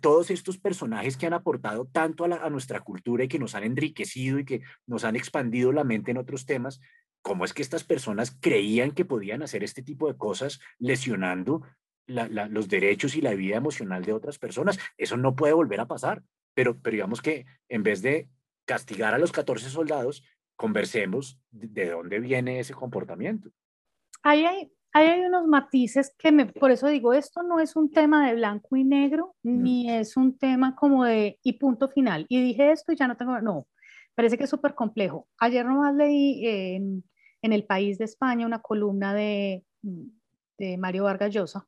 S1: todos estos personajes que han aportado tanto a, nuestra cultura y que nos han enriquecido y que nos han expandido la mente en otros temas, cómo es que estas personas creían que podían hacer este tipo de cosas lesionando los derechos y la vida emocional de otras personas. Eso no puede volver a pasar. Pero, pero digamos que en vez de castigar a los 14 soldados, conversemos de, dónde viene ese comportamiento.
S2: Ahí hay, hay unos matices que me, por eso digo, esto no es un tema de blanco y negro, ni es un tema como de y punto final. Y dije esto y ya no tengo, no, parece que es súper complejo. Ayer nomás leí en, en, El País de España una columna de, de Mario Vargas Llosa,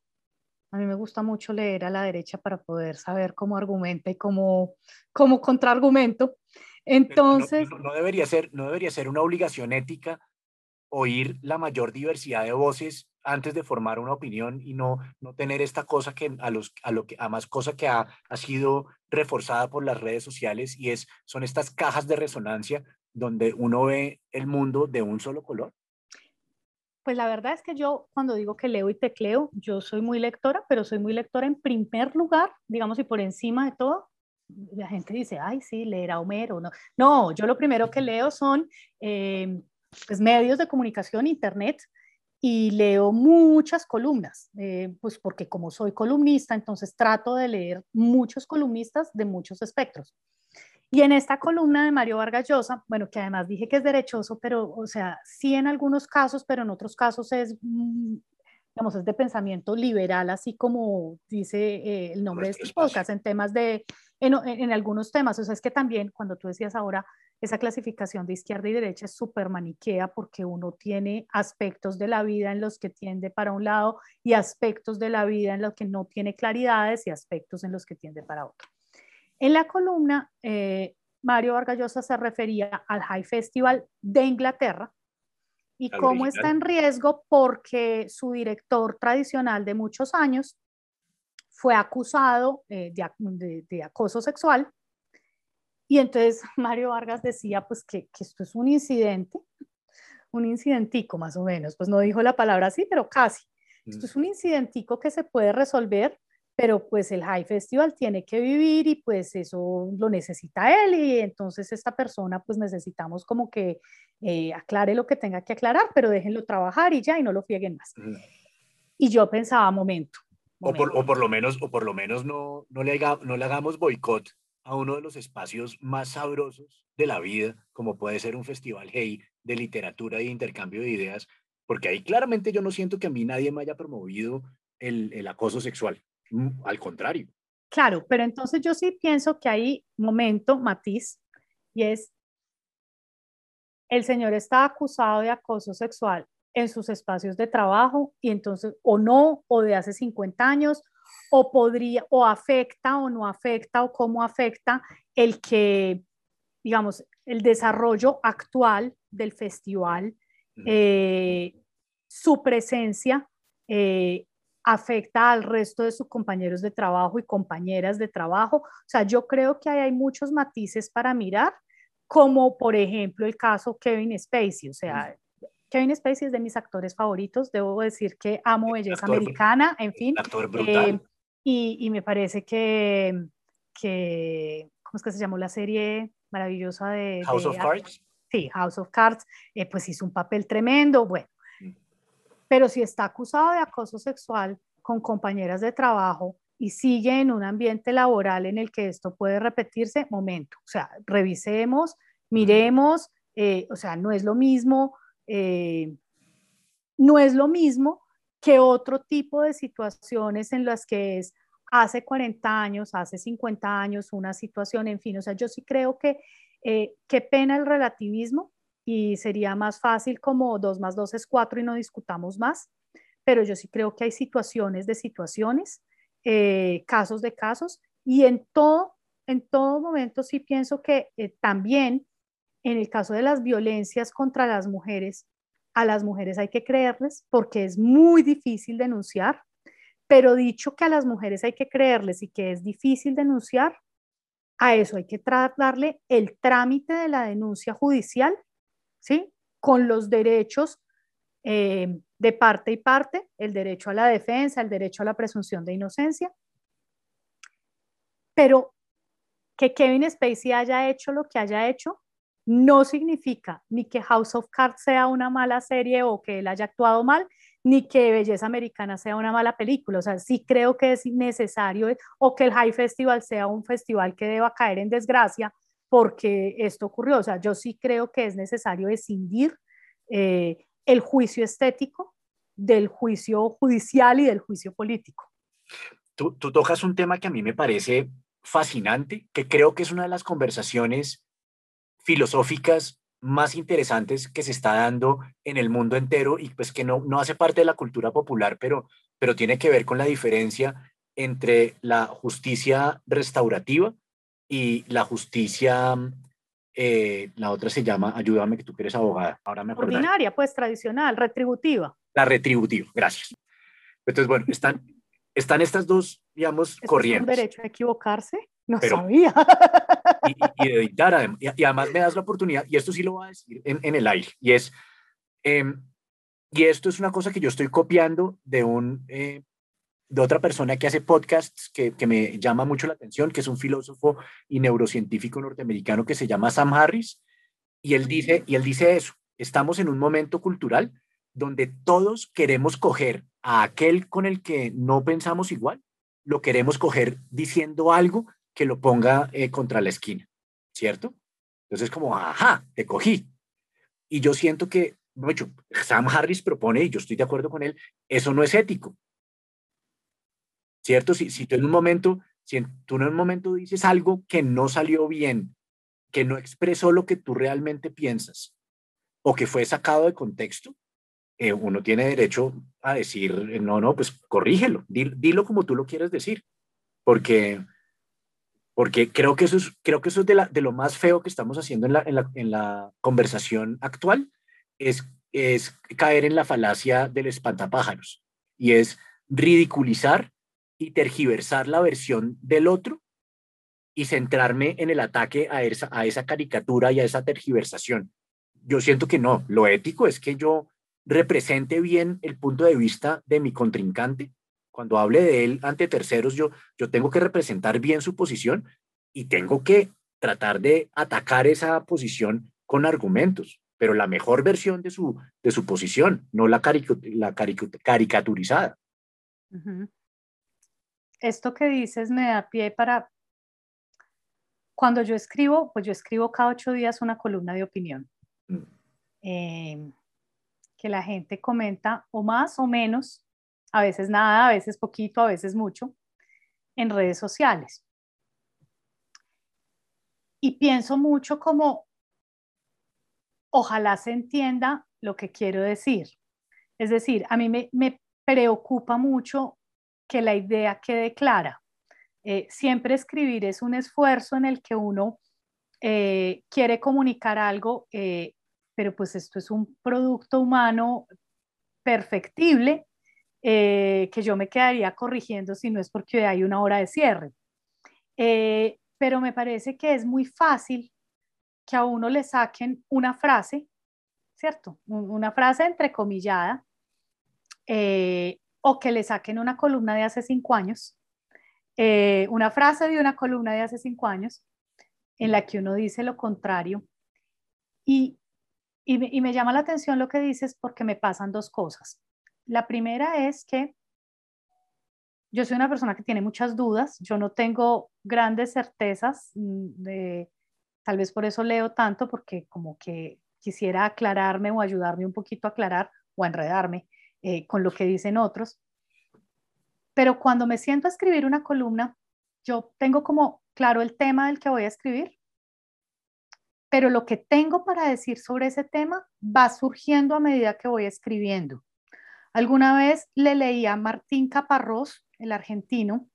S2: a mí me gusta mucho leer a la derecha para poder saber cómo argumenta y cómo, cómo contraargumento. Entonces...
S1: No, debería ser, no debería ser una obligación ética oír la mayor diversidad de voces antes de formar una opinión y no, no tener esta cosa que a, los, a lo que a más cosa que ha, ha sido reforzada por las redes sociales y es son estas cajas de resonancia donde uno ve el mundo de un solo color.
S2: Pues la verdad es que yo cuando digo que leo y tecleo, yo soy muy lectora, pero soy muy lectora en primer lugar, digamos, y por encima de todo. La gente dice, ay, sí, leer a Homero. No, no yo lo primero que leo son eh, pues, medios de comunicación, internet, y leo muchas columnas, eh, pues porque como soy columnista, entonces trato de leer muchos columnistas de muchos espectros. Y en esta columna de Mario Vargas Llosa, bueno, que además dije que es derechoso, pero, o sea, sí en algunos casos, pero en otros casos es, mm, digamos, es de pensamiento liberal, así como dice eh, el nombre de estos podcasts, en temas de, en, en, algunos temas. O sea, es que también, cuando tú decías ahora, esa clasificación de izquierda y derecha es súper maniquea porque uno tiene aspectos de la vida en los que tiende para un lado y aspectos de la vida en los que no tiene claridades y aspectos en los que tiende para otro. En la columna, eh, Mario Vargallosa se refería al High Festival de Inglaterra y cómo está en riesgo porque su director tradicional de muchos años fue acusado eh, de, acoso sexual. Y entonces [LAUGHS] Mario Vargas decía pues que, que esto es un incidente, un incidentico más o menos, pues no dijo la palabra así, pero casi. Esto es un incidentico que se puede resolver pero pues el High Festival tiene que vivir y pues eso lo necesita él y entonces esta persona pues necesitamos como que eh, aclare lo que tenga que aclarar, pero déjenlo trabajar y ya y no lo fieguen más. Y yo pensaba, momento.
S1: O, por, o, por, lo menos, o por lo menos no, no, le, no le hagamos boicot a uno de los espacios más sabrosos de la vida, como puede ser un festival hey de literatura y intercambio de ideas, porque ahí claramente yo no siento que a mí nadie me haya promovido el, el acoso sexual, mm, al contrario.
S2: Claro, pero entonces yo sí pienso que hay momento, matiz, y es, el señor está acusado de acoso sexual en sus espacios de trabajo y entonces o no, o de hace 50 años, o podría, o afecta o no afecta, o cómo afecta el que, digamos, el desarrollo actual del festival, eh, su presencia eh, afecta al resto de sus compañeros de trabajo y compañeras de trabajo. O sea, yo creo que hay muchos matices para mirar, como por ejemplo el caso Kevin Spacey. O sea, Kevin Spacey es de mis actores favoritos. Debo decir que amo belleza americana, en fin.
S1: Actor brutal. Eh,
S2: y, me parece que, que, ¿cómo es que se llamó la serie maravillosa de...
S1: House of Cards.
S2: Sí, House of Cards, eh, pues hizo un papel tremendo, bueno. Mm. Pero si está acusado de acoso sexual con compañeras de trabajo y sigue en un ambiente laboral en el que esto puede repetirse, momento, o sea, revisemos, miremos, eh, o sea, no es lo mismo, eh, no es lo mismo que otro tipo de situaciones en las que es hace 40 años, hace 50 años, una situación, en fin, o sea, yo sí creo que eh, qué pena el relativismo y sería más fácil como 2 más 2 es 4 y no discutamos más, pero yo sí creo que hay situaciones de situaciones, eh, casos de casos y en todo, en todo momento sí pienso que también en el caso de las violencias contra las mujeres, a las mujeres hay que creerles porque es muy difícil denunciar, pero dicho que a las mujeres hay que creerles y que es difícil denunciar, a eso hay que darle el trámite de la denuncia judicial, ¿sí? Con los derechos eh, de parte y parte, el derecho a la defensa, el derecho a la presunción de inocencia. Pero que Kevin Spacey haya hecho lo que haya hecho no significa ni que House of Cards sea una mala serie o que él haya actuado mal, ni que Belleza Americana sea una mala película. O sea, sí creo que es necesario o que el High Festival sea un festival que deba caer en desgracia porque esto ocurrió. O sea, yo sí creo que es necesario escindir eh, el juicio estético del juicio judicial y del juicio político.
S1: Tú, tú tocas un tema que a mí me parece fascinante, que creo que es una de las conversaciones filosóficas más interesantes que se está dando en el mundo entero y pues que no, no hace parte de la cultura popular, pero, pero tiene que ver con la diferencia entre la justicia restaurativa y la justicia, eh, la otra se llama, ayúdame que tú eres abogada, ahora me acuerdo.
S2: Ordinaria, pues tradicional, retributiva.
S1: La retributiva, gracias. Entonces, bueno, están, están estas dos, digamos, corrientes.
S2: ¿Es derecho a equivocarse? No sabía.
S1: Y, de editar, y, además me das la oportunidad, y esto sí lo voy a decir en, el aire, y es, em, y esto es una cosa que yo estoy copiando de un, eh, de otra persona que hace podcasts que, que, me llama mucho la atención, que es un filósofo y neurocientífico norteamericano que se llama Sam Harris, y él dice, y él dice eso, estamos en un momento cultural donde todos queremos coger a aquel con el que no pensamos igual, lo queremos coger diciendo algo que lo ponga eh, contra la esquina, ¿cierto? Entonces como, ajá, te cogí. Y yo siento que, mucho, Sam Harris propone, y yo estoy de acuerdo con él, eso no es ético. ¿Cierto? Si, si tú en un momento, si tú en un momento dices algo que no salió bien, que no expresó lo que tú realmente piensas, o que fue sacado de contexto, eh, uno tiene derecho a decir, no, no, pues corrígelo, dilo como tú lo quieres decir, porque porque creo que eso es, creo que eso es de, lo más feo que estamos haciendo en la, conversación actual, es, caer en la falacia del espantapájaros, y es ridiculizar y tergiversar la versión del otro y centrarme en el ataque a esa caricatura y a esa tergiversación. Yo siento que no, lo ético es que yo represente bien el punto de vista de mi contrincante cuando hable de él ante terceros, yo, yo tengo que representar bien su posición y tengo que tratar de atacar esa posición con argumentos, pero la mejor versión de su, de su posición, no la, la caricaturizada.
S2: Esto que dices me da pie para... Cuando yo escribo, pues yo escribo cada ocho días una columna de opinión. Mm. Em, que la gente comenta o más o menos, a veces nada, a veces poquito, a veces mucho, en redes sociales. Y pienso mucho como, ojalá se entienda lo que quiero decir. Es decir, a mí me, preocupa mucho que la idea quede clara. Eh, siempre escribir es un esfuerzo en el que uno eh, quiere comunicar algo, eh, pero pues esto es un producto humano perfectible que yo me quedaría corrigiendo si no es porque hay una hora de cierre. pero me parece que es muy fácil que a uno le saquen una frase, ¿cierto? Una frase entrecomillada eh, o que le saquen una columna de hace cinco años, eh, una frase de una columna de hace cinco años, en la que uno dice lo contrario. Y, y, me llama la atención lo que dices porque me pasan dos cosas. La primera es que yo soy una persona que tiene muchas dudas, yo no tengo grandes certezas, mm, de, tal vez por eso leo tanto, porque como que quisiera aclararme o ayudarme un poquito a aclarar o enredarme. Eh, con lo que dicen otros. Pero cuando me siento a escribir una columna, yo tengo como claro el tema del que voy a escribir, pero lo que tengo para decir sobre ese tema va surgiendo a medida que voy escribiendo. Alguna vez le leí a Martín Caparrós, el argentino,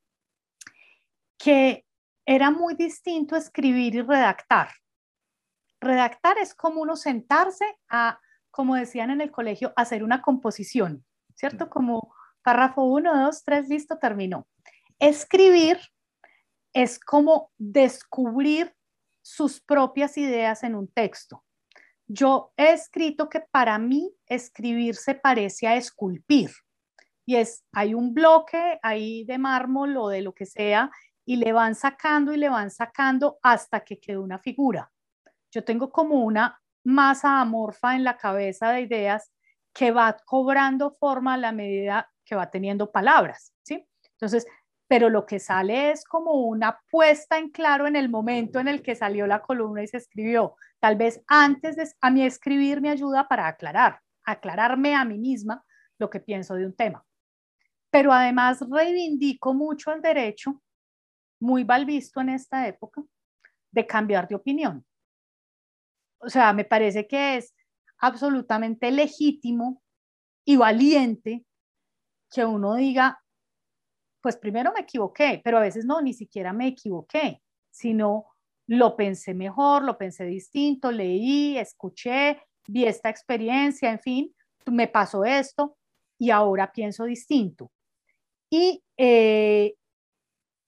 S2: que era muy distinto escribir y redactar. Redactar es como uno sentarse a como decían en el colegio, hacer una composición, ¿cierto? Como párrafo 1, 2, 3, listo, terminó. Escribir es como descubrir sus propias ideas en un texto. Yo he escrito que para mí escribir se parece a esculpir. Y es, hay un bloque ahí de mármol o de lo que sea, y le van sacando y le van sacando hasta que quede una figura. Yo tengo como una masa amorfa en la cabeza de ideas que va cobrando forma a la medida que va teniendo palabras, ¿sí? Entonces, pero lo que sale es como una puesta en claro en el momento en el que salió la columna y se escribió. Tal vez antes de a mí escribir me ayuda para aclarar, aclararme a mí misma lo que pienso de un tema. Pero además reivindico mucho el derecho, muy mal visto en esta época, de cambiar de opinión o sea, me parece que es absolutamente legítimo y valiente que uno diga, pues primero me equivoqué, pero a veces no, ni siquiera me equivoqué, sino lo pensé mejor, lo pensé distinto, leí, escuché, vi esta experiencia, en fin, me pasó esto y ahora pienso distinto. Y eh,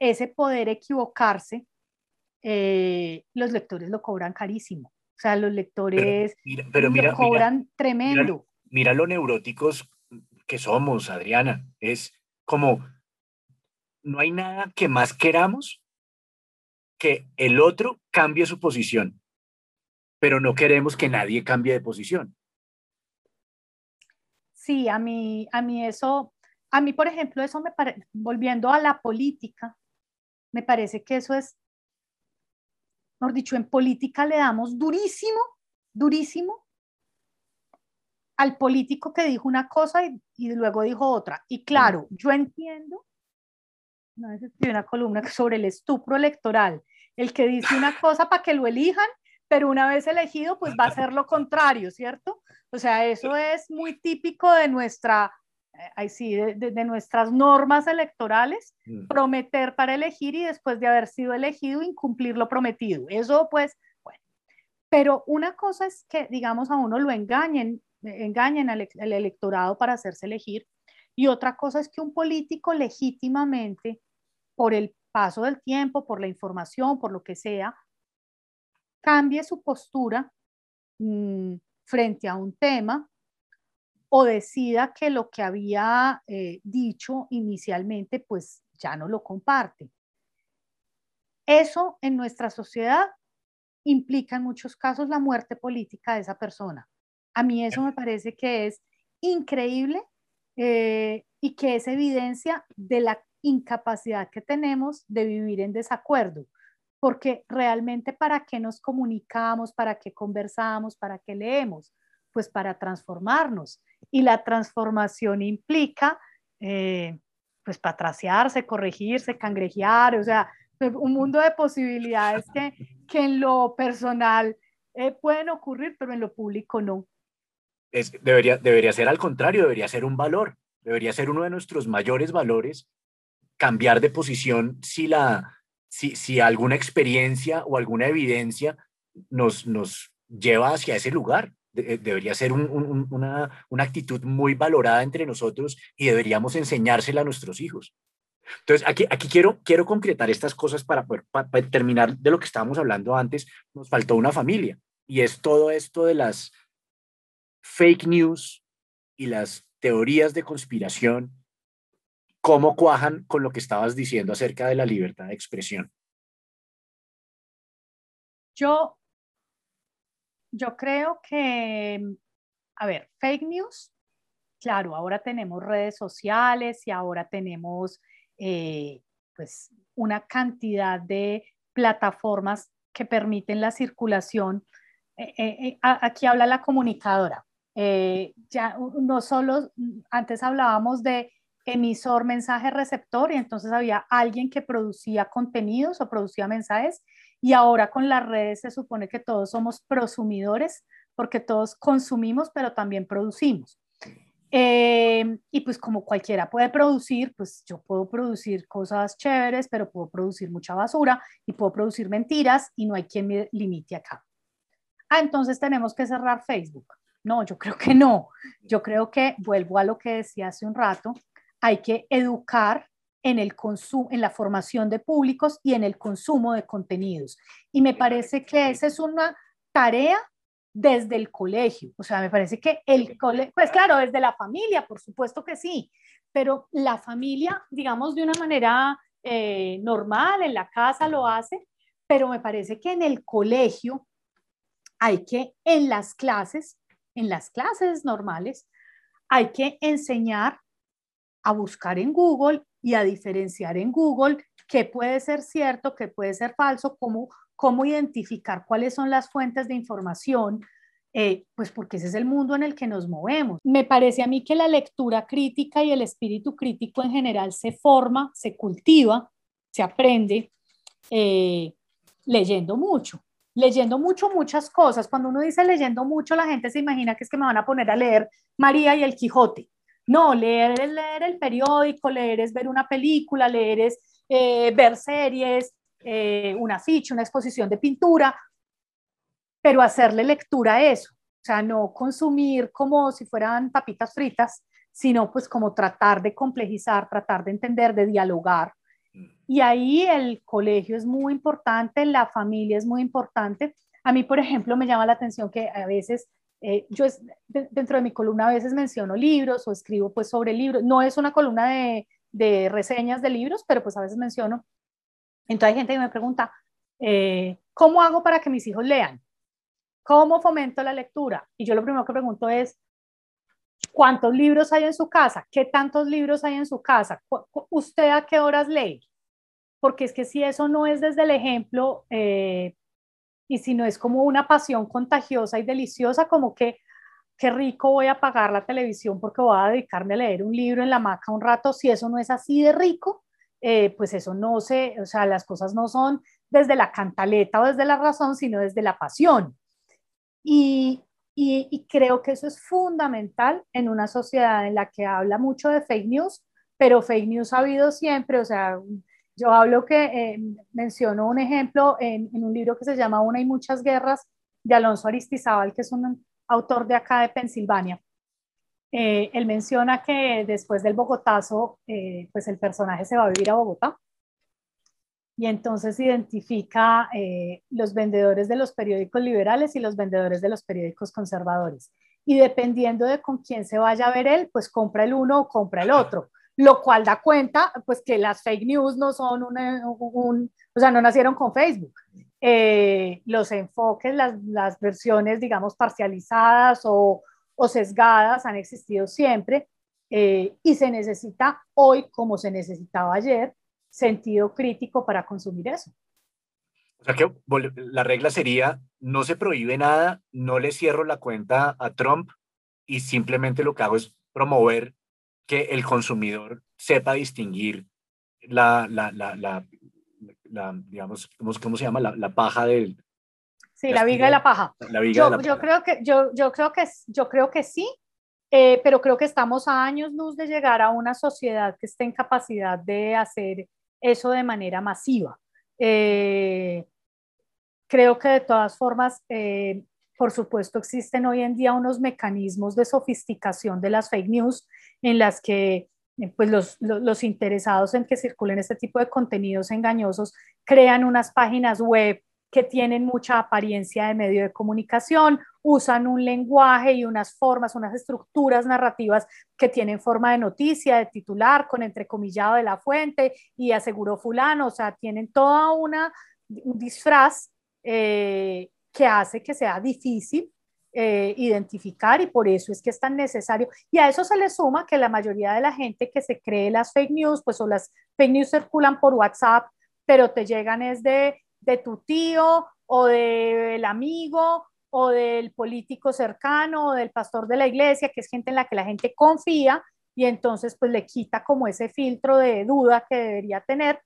S2: ese poder equivocarse, eh, los lectores lo cobran carísimo. O sea, los lectores pero, mira, cobran tremendo.
S1: Mira, lo neuróticos que somos, Adriana. Es como, no hay nada que más queramos que el otro cambie su posición, pero no queremos que nadie cambie de posición.
S2: Sí, a mí, a mí eso, a mí, por ejemplo, eso me parece, volviendo a la política, me parece que eso es mejor dicho, en política le damos durísimo, durísimo al político que dijo una cosa y, luego dijo otra. Y claro, yo entiendo, una vez escribí una columna sobre el estupro electoral, el que dice una [LAUGHS] cosa para que lo elijan, pero una vez elegido, pues va a ser lo contrario, ¿cierto? O sea, eso es muy típico de nuestra ahí sí, de, nuestras normas electorales, mm. prometer para elegir y después de haber sido elegido, incumplir lo prometido. Eso pues, bueno. Pero una cosa es que, digamos, a uno lo engañen, engañen al, electorado para hacerse elegir, y otra cosa es que un político legítimamente, por el paso del tiempo, por la información, por lo que sea, cambie su postura mm, frente a un tema o decida que lo que había eh, dicho inicialmente, pues ya no lo comparte. Eso en nuestra sociedad implica en muchos casos la muerte política de esa persona. A mí eso me parece que es increíble eh, y que es evidencia de la incapacidad que tenemos de vivir en desacuerdo, porque realmente para qué nos comunicamos, para qué conversamos, para qué leemos, pues para transformarnos. Y la transformación implica, eh, pues, patraciarse, corregirse, cangrejear, o sea, un mundo de posibilidades que, que en lo personal eh, pueden ocurrir, pero en lo público no.
S1: Es, debería, debería ser al contrario, debería ser un valor, debería ser uno de nuestros mayores valores cambiar de posición si, la, si, si alguna experiencia o alguna evidencia nos, nos lleva hacia ese lugar. Eh, debería ser una, una actitud muy valorada entre nosotros y deberíamos enseñársela a nuestros hijos. Entonces, aquí, aquí quiero, quiero concretar estas cosas para, para, terminar de lo que estábamos hablando antes. Nos faltó una familia y es todo esto de las fake news y las teorías de conspiración, cómo cuajan con lo que estabas diciendo acerca de la libertad de expresión.
S2: Yo, yo creo que, a ver, fake news, claro, ahora tenemos redes sociales y ahora tenemos eh, pues una cantidad de plataformas que permiten la circulación. Eh, eh, aquí habla la comunicadora. ya no solo, antes hablábamos de emisor, mensaje, receptor, y entonces había alguien que producía contenidos o producía mensajes, y ahora con las redes se supone que todos somos prosumidores, porque todos consumimos, pero también producimos. Eh, y pues como cualquiera puede producir, pues yo puedo producir cosas chéveres, pero puedo producir mucha basura y puedo producir mentiras y no hay quien me limite acá. Ah, entonces tenemos que cerrar Facebook. No, yo creo que no. Yo creo que, vuelvo a lo que decía hace un rato, hay que educar en el consumo, en la formación de públicos y en el consumo de contenidos. Y me parece que esa es una tarea desde el colegio. O sea, me parece que el colegio, pues claro, desde la familia, por supuesto que sí, pero la familia, digamos, de una manera eh, normal, en la casa lo hace, pero me parece que en el colegio hay que, en las clases, en las clases normales, hay que enseñar a buscar en Google y a diferenciar en Google qué puede ser cierto, qué puede ser falso, cómo cómo identificar cuáles son las fuentes de información, eh, pues porque ese es el mundo en el que nos movemos. Me parece a mí que la lectura crítica y el espíritu crítico en general se forma, se cultiva, se aprende eh, leyendo mucho. Leyendo mucho, muchas cosas. Cuando uno dice leyendo mucho, la gente se imagina que es que me van a poner a leer María y el Quijote. No, leer es leer el periódico, leer es ver una película, leer es eh, ver series, eh, una ficha, una exposición de pintura, pero hacerle lectura a eso, o sea, no consumir como si fueran papitas fritas, sino pues como tratar de complejizar, tratar de entender, de dialogar. Y ahí el colegio es muy importante, la familia es muy importante. A mí, por ejemplo, me llama la atención que a veces eh, yo dentro de mi columna a veces menciono libros o escribo pues sobre libros. No es una columna de, de, reseñas de libros, pero pues a veces menciono entonces hay gente que me pregunta, eh, ¿cómo hago para que mis hijos lean? ¿Cómo fomento la lectura? Y yo lo primero que pregunto es, ¿cuántos libros hay en su casa? ¿Qué tantos libros hay en su casa? ¿Usted a qué horas lee? Porque es que si eso no es desde el ejemplo eh, y si no es como una pasión contagiosa y deliciosa, como que qué rico voy a pagar la televisión porque voy a dedicarme a leer un libro en la hamaca un rato, si eso no es así de rico, eh, pues eso no se, o sea, las cosas no son desde la cantaleta o desde la razón, sino desde la pasión. Y, y, creo que eso es fundamental en una sociedad en la que habla mucho de fake news, pero fake news ha habido siempre, o sea, yo hablo que eh, menciono un ejemplo en, un libro que se llama Una y muchas guerras de Alonso Aristizábal, que es un autor de acá de Pensilvania. Eh, él menciona que después del Bogotazo, eh, pues el personaje se va a vivir a Bogotá y entonces identifica eh, los vendedores de los periódicos liberales y los vendedores de los periódicos conservadores. y dependiendo de con quién se vaya a ver él, pues compra el uno o compra el otro, lo cual da cuenta pues que las fake news no son un, o sea, no nacieron con Facebook. Eh, los enfoques, las, las, versiones, digamos, parcializadas o, o sesgadas han existido siempre eh, y se necesita hoy, como se necesitaba ayer, sentido crítico para consumir eso.
S1: O sea que la regla sería, no se prohíbe nada, no le cierro la cuenta a Trump y simplemente lo que hago es promover que el consumidor sepa distinguir la, la, la, la, digamos, ¿cómo, se llama? La, paja del...
S2: Sí, la viga de la paja. yo, yo, creo que, yo, yo, creo que, yo creo que sí, eh, pero creo que estamos a años luz de llegar a una sociedad que esté en capacidad de hacer eso de manera masiva. Eh, creo que de todas formas, eh, por supuesto, existen hoy en día unos mecanismos de sofisticación de las fake news en las que eh, pues los, los, interesados en que circulen este tipo de contenidos engañosos crean unas páginas web que tienen mucha apariencia de medio de comunicación, usan un lenguaje y unas formas, unas estructuras narrativas que tienen forma de noticia, de titular, con entrecomillado de la fuente y aseguró fulano, o sea, tienen toda una un disfraz eh, que hace que sea difícil eh, identificar y por eso es que es tan necesario. Y a eso se le suma que la mayoría de la gente que se cree las fake news, pues o las fake news circulan por WhatsApp, pero te llegan es de de tu tío o del amigo o del político cercano o del pastor de la iglesia, que es gente en la que la gente confía y entonces pues le quita como ese filtro de duda que debería tener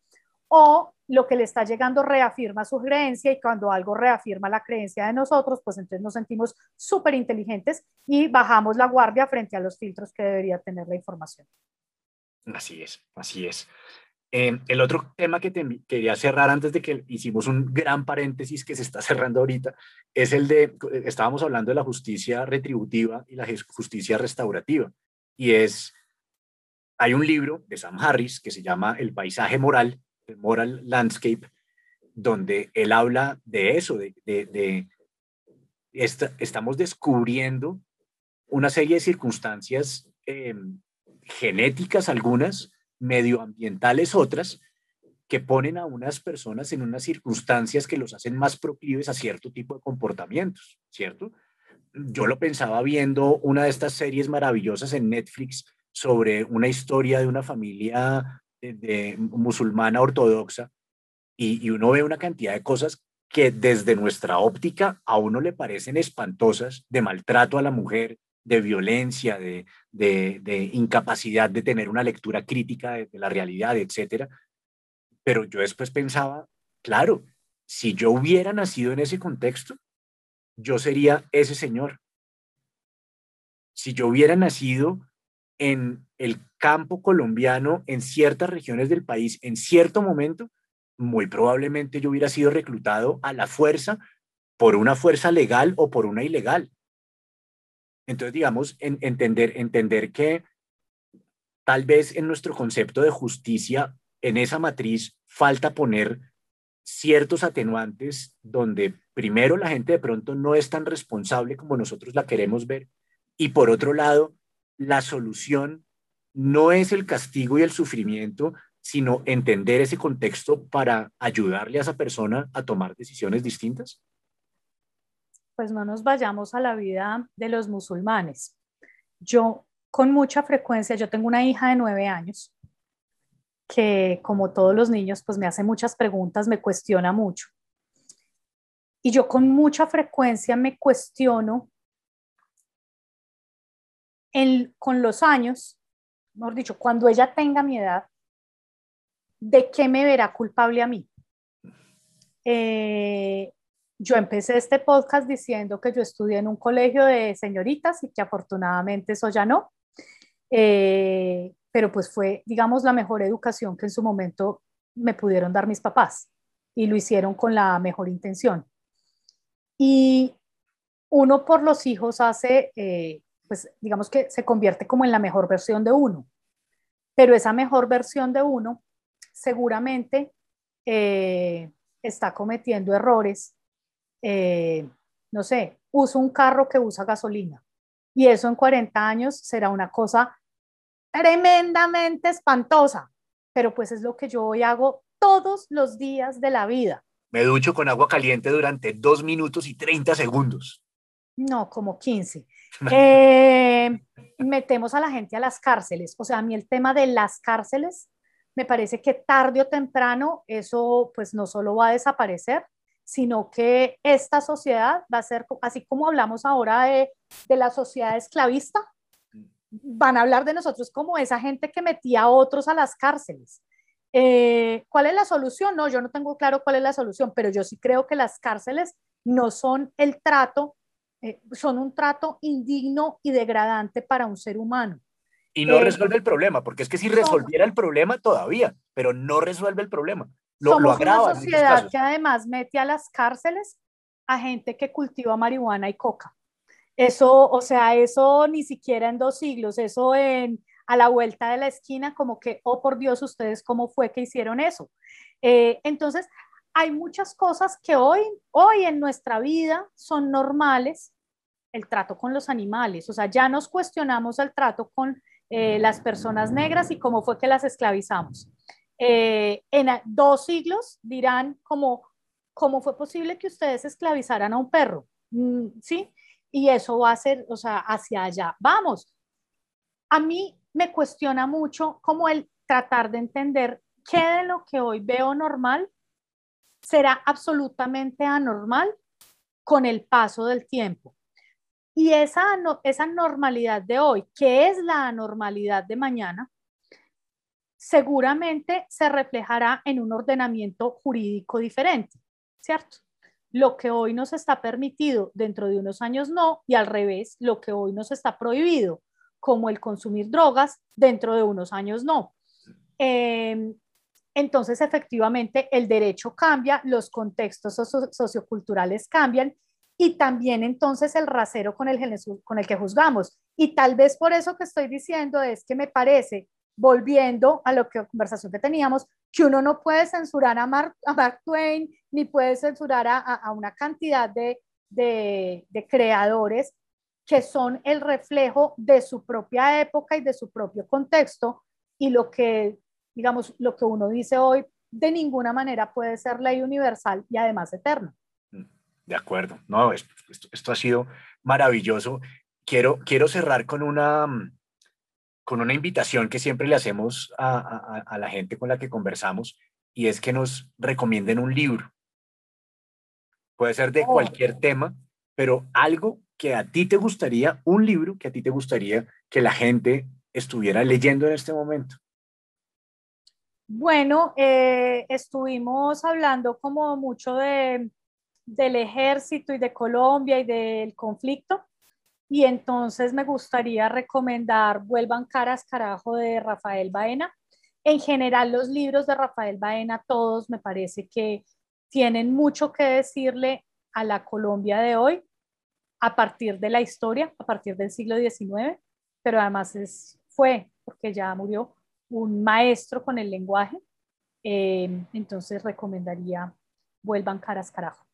S2: o lo que le está llegando reafirma su creencia y cuando algo reafirma la creencia de nosotros, pues entonces nos sentimos súper inteligentes y bajamos la guardia frente a los filtros que debería tener la información.
S1: Así es, así es. Em, el otro tema que quería cerrar antes de que hicimos un gran paréntesis que se está [LAUGHS] cerrando ahorita es el de, estábamos hablando de la justicia retributiva y la justicia restaurativa. Y es, hay un libro de Sam Harris que se llama El paisaje moral, Moral Landscape, donde él habla de eso, de, de, estamos descubriendo una serie de circunstancias em, genéticas algunas, medioambientales otras, que ponen a unas personas en unas circunstancias que los hacen más proclives a cierto tipo de comportamientos, ¿cierto? Yo lo pensaba viendo una de estas series maravillosas en Netflix sobre una historia de una familia de, musulmana ortodoxa y, y uno ve una cantidad de cosas que desde nuestra óptica a uno le parecen espantosas, de maltrato a la mujer, de violencia, de, de, incapacidad de tener una lectura crítica de, la realidad, etcétera. Pero yo después pensaba, claro, si yo hubiera nacido en ese contexto, yo sería ese señor. Si yo hubiera nacido en el campo colombiano, en ciertas regiones del país, en cierto momento, muy probablemente yo hubiera sido reclutado a la fuerza por una fuerza legal o por una ilegal. Entonces, digamos, entender, entender que tal vez en nuestro concepto de justicia, en esa matriz, falta poner ciertos atenuantes donde primero la gente de pronto no es tan responsable como nosotros la queremos ver y por otro lado, la solución no es el castigo y el sufrimiento, sino entender ese contexto para ayudarle a esa persona a tomar decisiones distintas?
S2: pues no nos vayamos a la vida de los musulmanes. Yo con mucha frecuencia, yo tengo una hija de nueve años que como todos los niños, pues me hace muchas preguntas, me cuestiona mucho. Y yo con mucha frecuencia me cuestiono con los años, mejor dicho, cuando ella tenga mi edad, ¿de qué me verá culpable a mí? Eh, yo empecé este podcast diciendo que yo estudié en un colegio de señoritas y que afortunadamente eso ya no. Eh, pero pues fue, digamos, la mejor educación que en su momento me pudieron dar mis papás y lo hicieron con la mejor intención. Y uno por los hijos hace, eh, pues digamos que se convierte como en la mejor versión de uno, pero esa mejor versión de uno seguramente eh, está cometiendo errores eh, no sé, uso un carro que usa gasolina Y eso en 40 años será una cosa tremendamente espantosa, pero pues es lo que yo hoy hago todos los días de la vida.
S1: Me ducho con agua caliente durante dos minutos y 30 segundos.
S2: No, como 15. [LAUGHS] Eh, metemos a la gente a las cárceles. O sea, a mí el tema de las cárceles, me parece que tarde o temprano eso pues no solo va a desaparecer, sino que esta sociedad va a ser, así como hablamos ahora de, de la sociedad esclavista, van a hablar de nosotros como esa gente que metía a otros a las cárceles. Eh, ¿Cuál es la solución? No, yo no tengo claro cuál es la solución, pero yo sí creo que las cárceles no son el trato, eh, son un trato indigno y degradante para un ser humano.
S1: Y no eh, resuelve el problema, porque es que si resolviera el problema todavía, pero no resuelve el problema.
S2: Lo, somos agrava una sociedad que además mete a las cárceles a gente que cultiva marihuana y coca. Eso, o sea, eso ni siquiera en dos siglos, eso en, a la vuelta de la esquina, como que, oh por Dios, ustedes, ¿cómo fue que hicieron eso? Eh, entonces, hay muchas cosas que hoy, hoy en nuestra vida son normales, el trato con los animales, o sea, ya nos cuestionamos el trato con eh, las personas negras y cómo fue que las esclavizamos. Eh, en dos siglos dirán como, ¿cómo fue posible que ustedes esclavizaran a un perro? Mm, ¿Sí? y eso va a ser, o sea, hacia allá. Vamos, a mí me cuestiona mucho como el tratar de entender qué de lo que hoy veo normal será absolutamente anormal con el paso del tiempo. Y esa, esa normalidad de hoy, que es la anormalidad de mañana, seguramente se reflejará en un ordenamiento jurídico diferente, ¿cierto? lo que hoy nos está permitido dentro de unos años no, y al revés, lo que hoy nos está prohibido, como el consumir drogas, dentro de unos años no. Em, entonces, efectivamente, el derecho cambia, los contextos socioculturales cambian y también entonces el rasero con el, que juzgamos. Y tal vez por eso que estoy diciendo es que me parece, volviendo a que conversación que teníamos, que uno no puede censurar a Mark, Twain ni puede censurar a, una cantidad de, de, creadores que son el reflejo de su propia época y de su propio contexto y lo que, digamos, lo que uno dice hoy de ninguna manera puede ser ley universal y además eterna.
S1: De acuerdo, no, esto, esto, ha sido maravilloso. Quiero, quiero cerrar con una, con una invitación que siempre le hacemos a, la gente con la que conversamos y es que nos recomienden un libro. Puede ser de oh. cualquier tema, pero algo que a ti te gustaría, un libro que a ti te gustaría que la gente estuviera leyendo en este momento.
S2: Bueno, eh, estuvimos hablando como mucho de, del ejército y de Colombia y del conflicto. Y entonces me gustaría recomendar Vuelvan caras carajo de Rafael Baena. En general, los libros de Rafael Baena, todos me parece que tienen mucho que decirle a la Colombia de hoy a partir de la historia, a partir del siglo XIX, pero además es, fue, porque ya murió, un maestro con el lenguaje. Eh, entonces recomendaría Vuelvan caras carajo.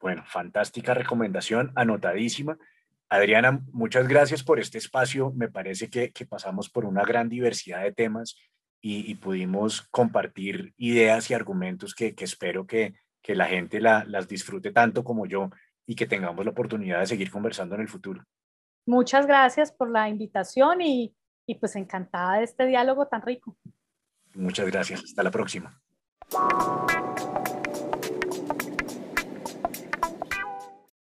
S1: Bueno, fantástica recomendación, anotadísima. Adriana, muchas gracias por este espacio. Me parece que, pasamos por una gran diversidad de temas y, pudimos compartir ideas y argumentos que, espero que, la gente las disfrute tanto como yo y que tengamos la oportunidad de seguir conversando en el futuro.
S2: Muchas gracias por la invitación y, y pues encantada de este diálogo tan rico.
S1: Muchas gracias. Hasta la próxima.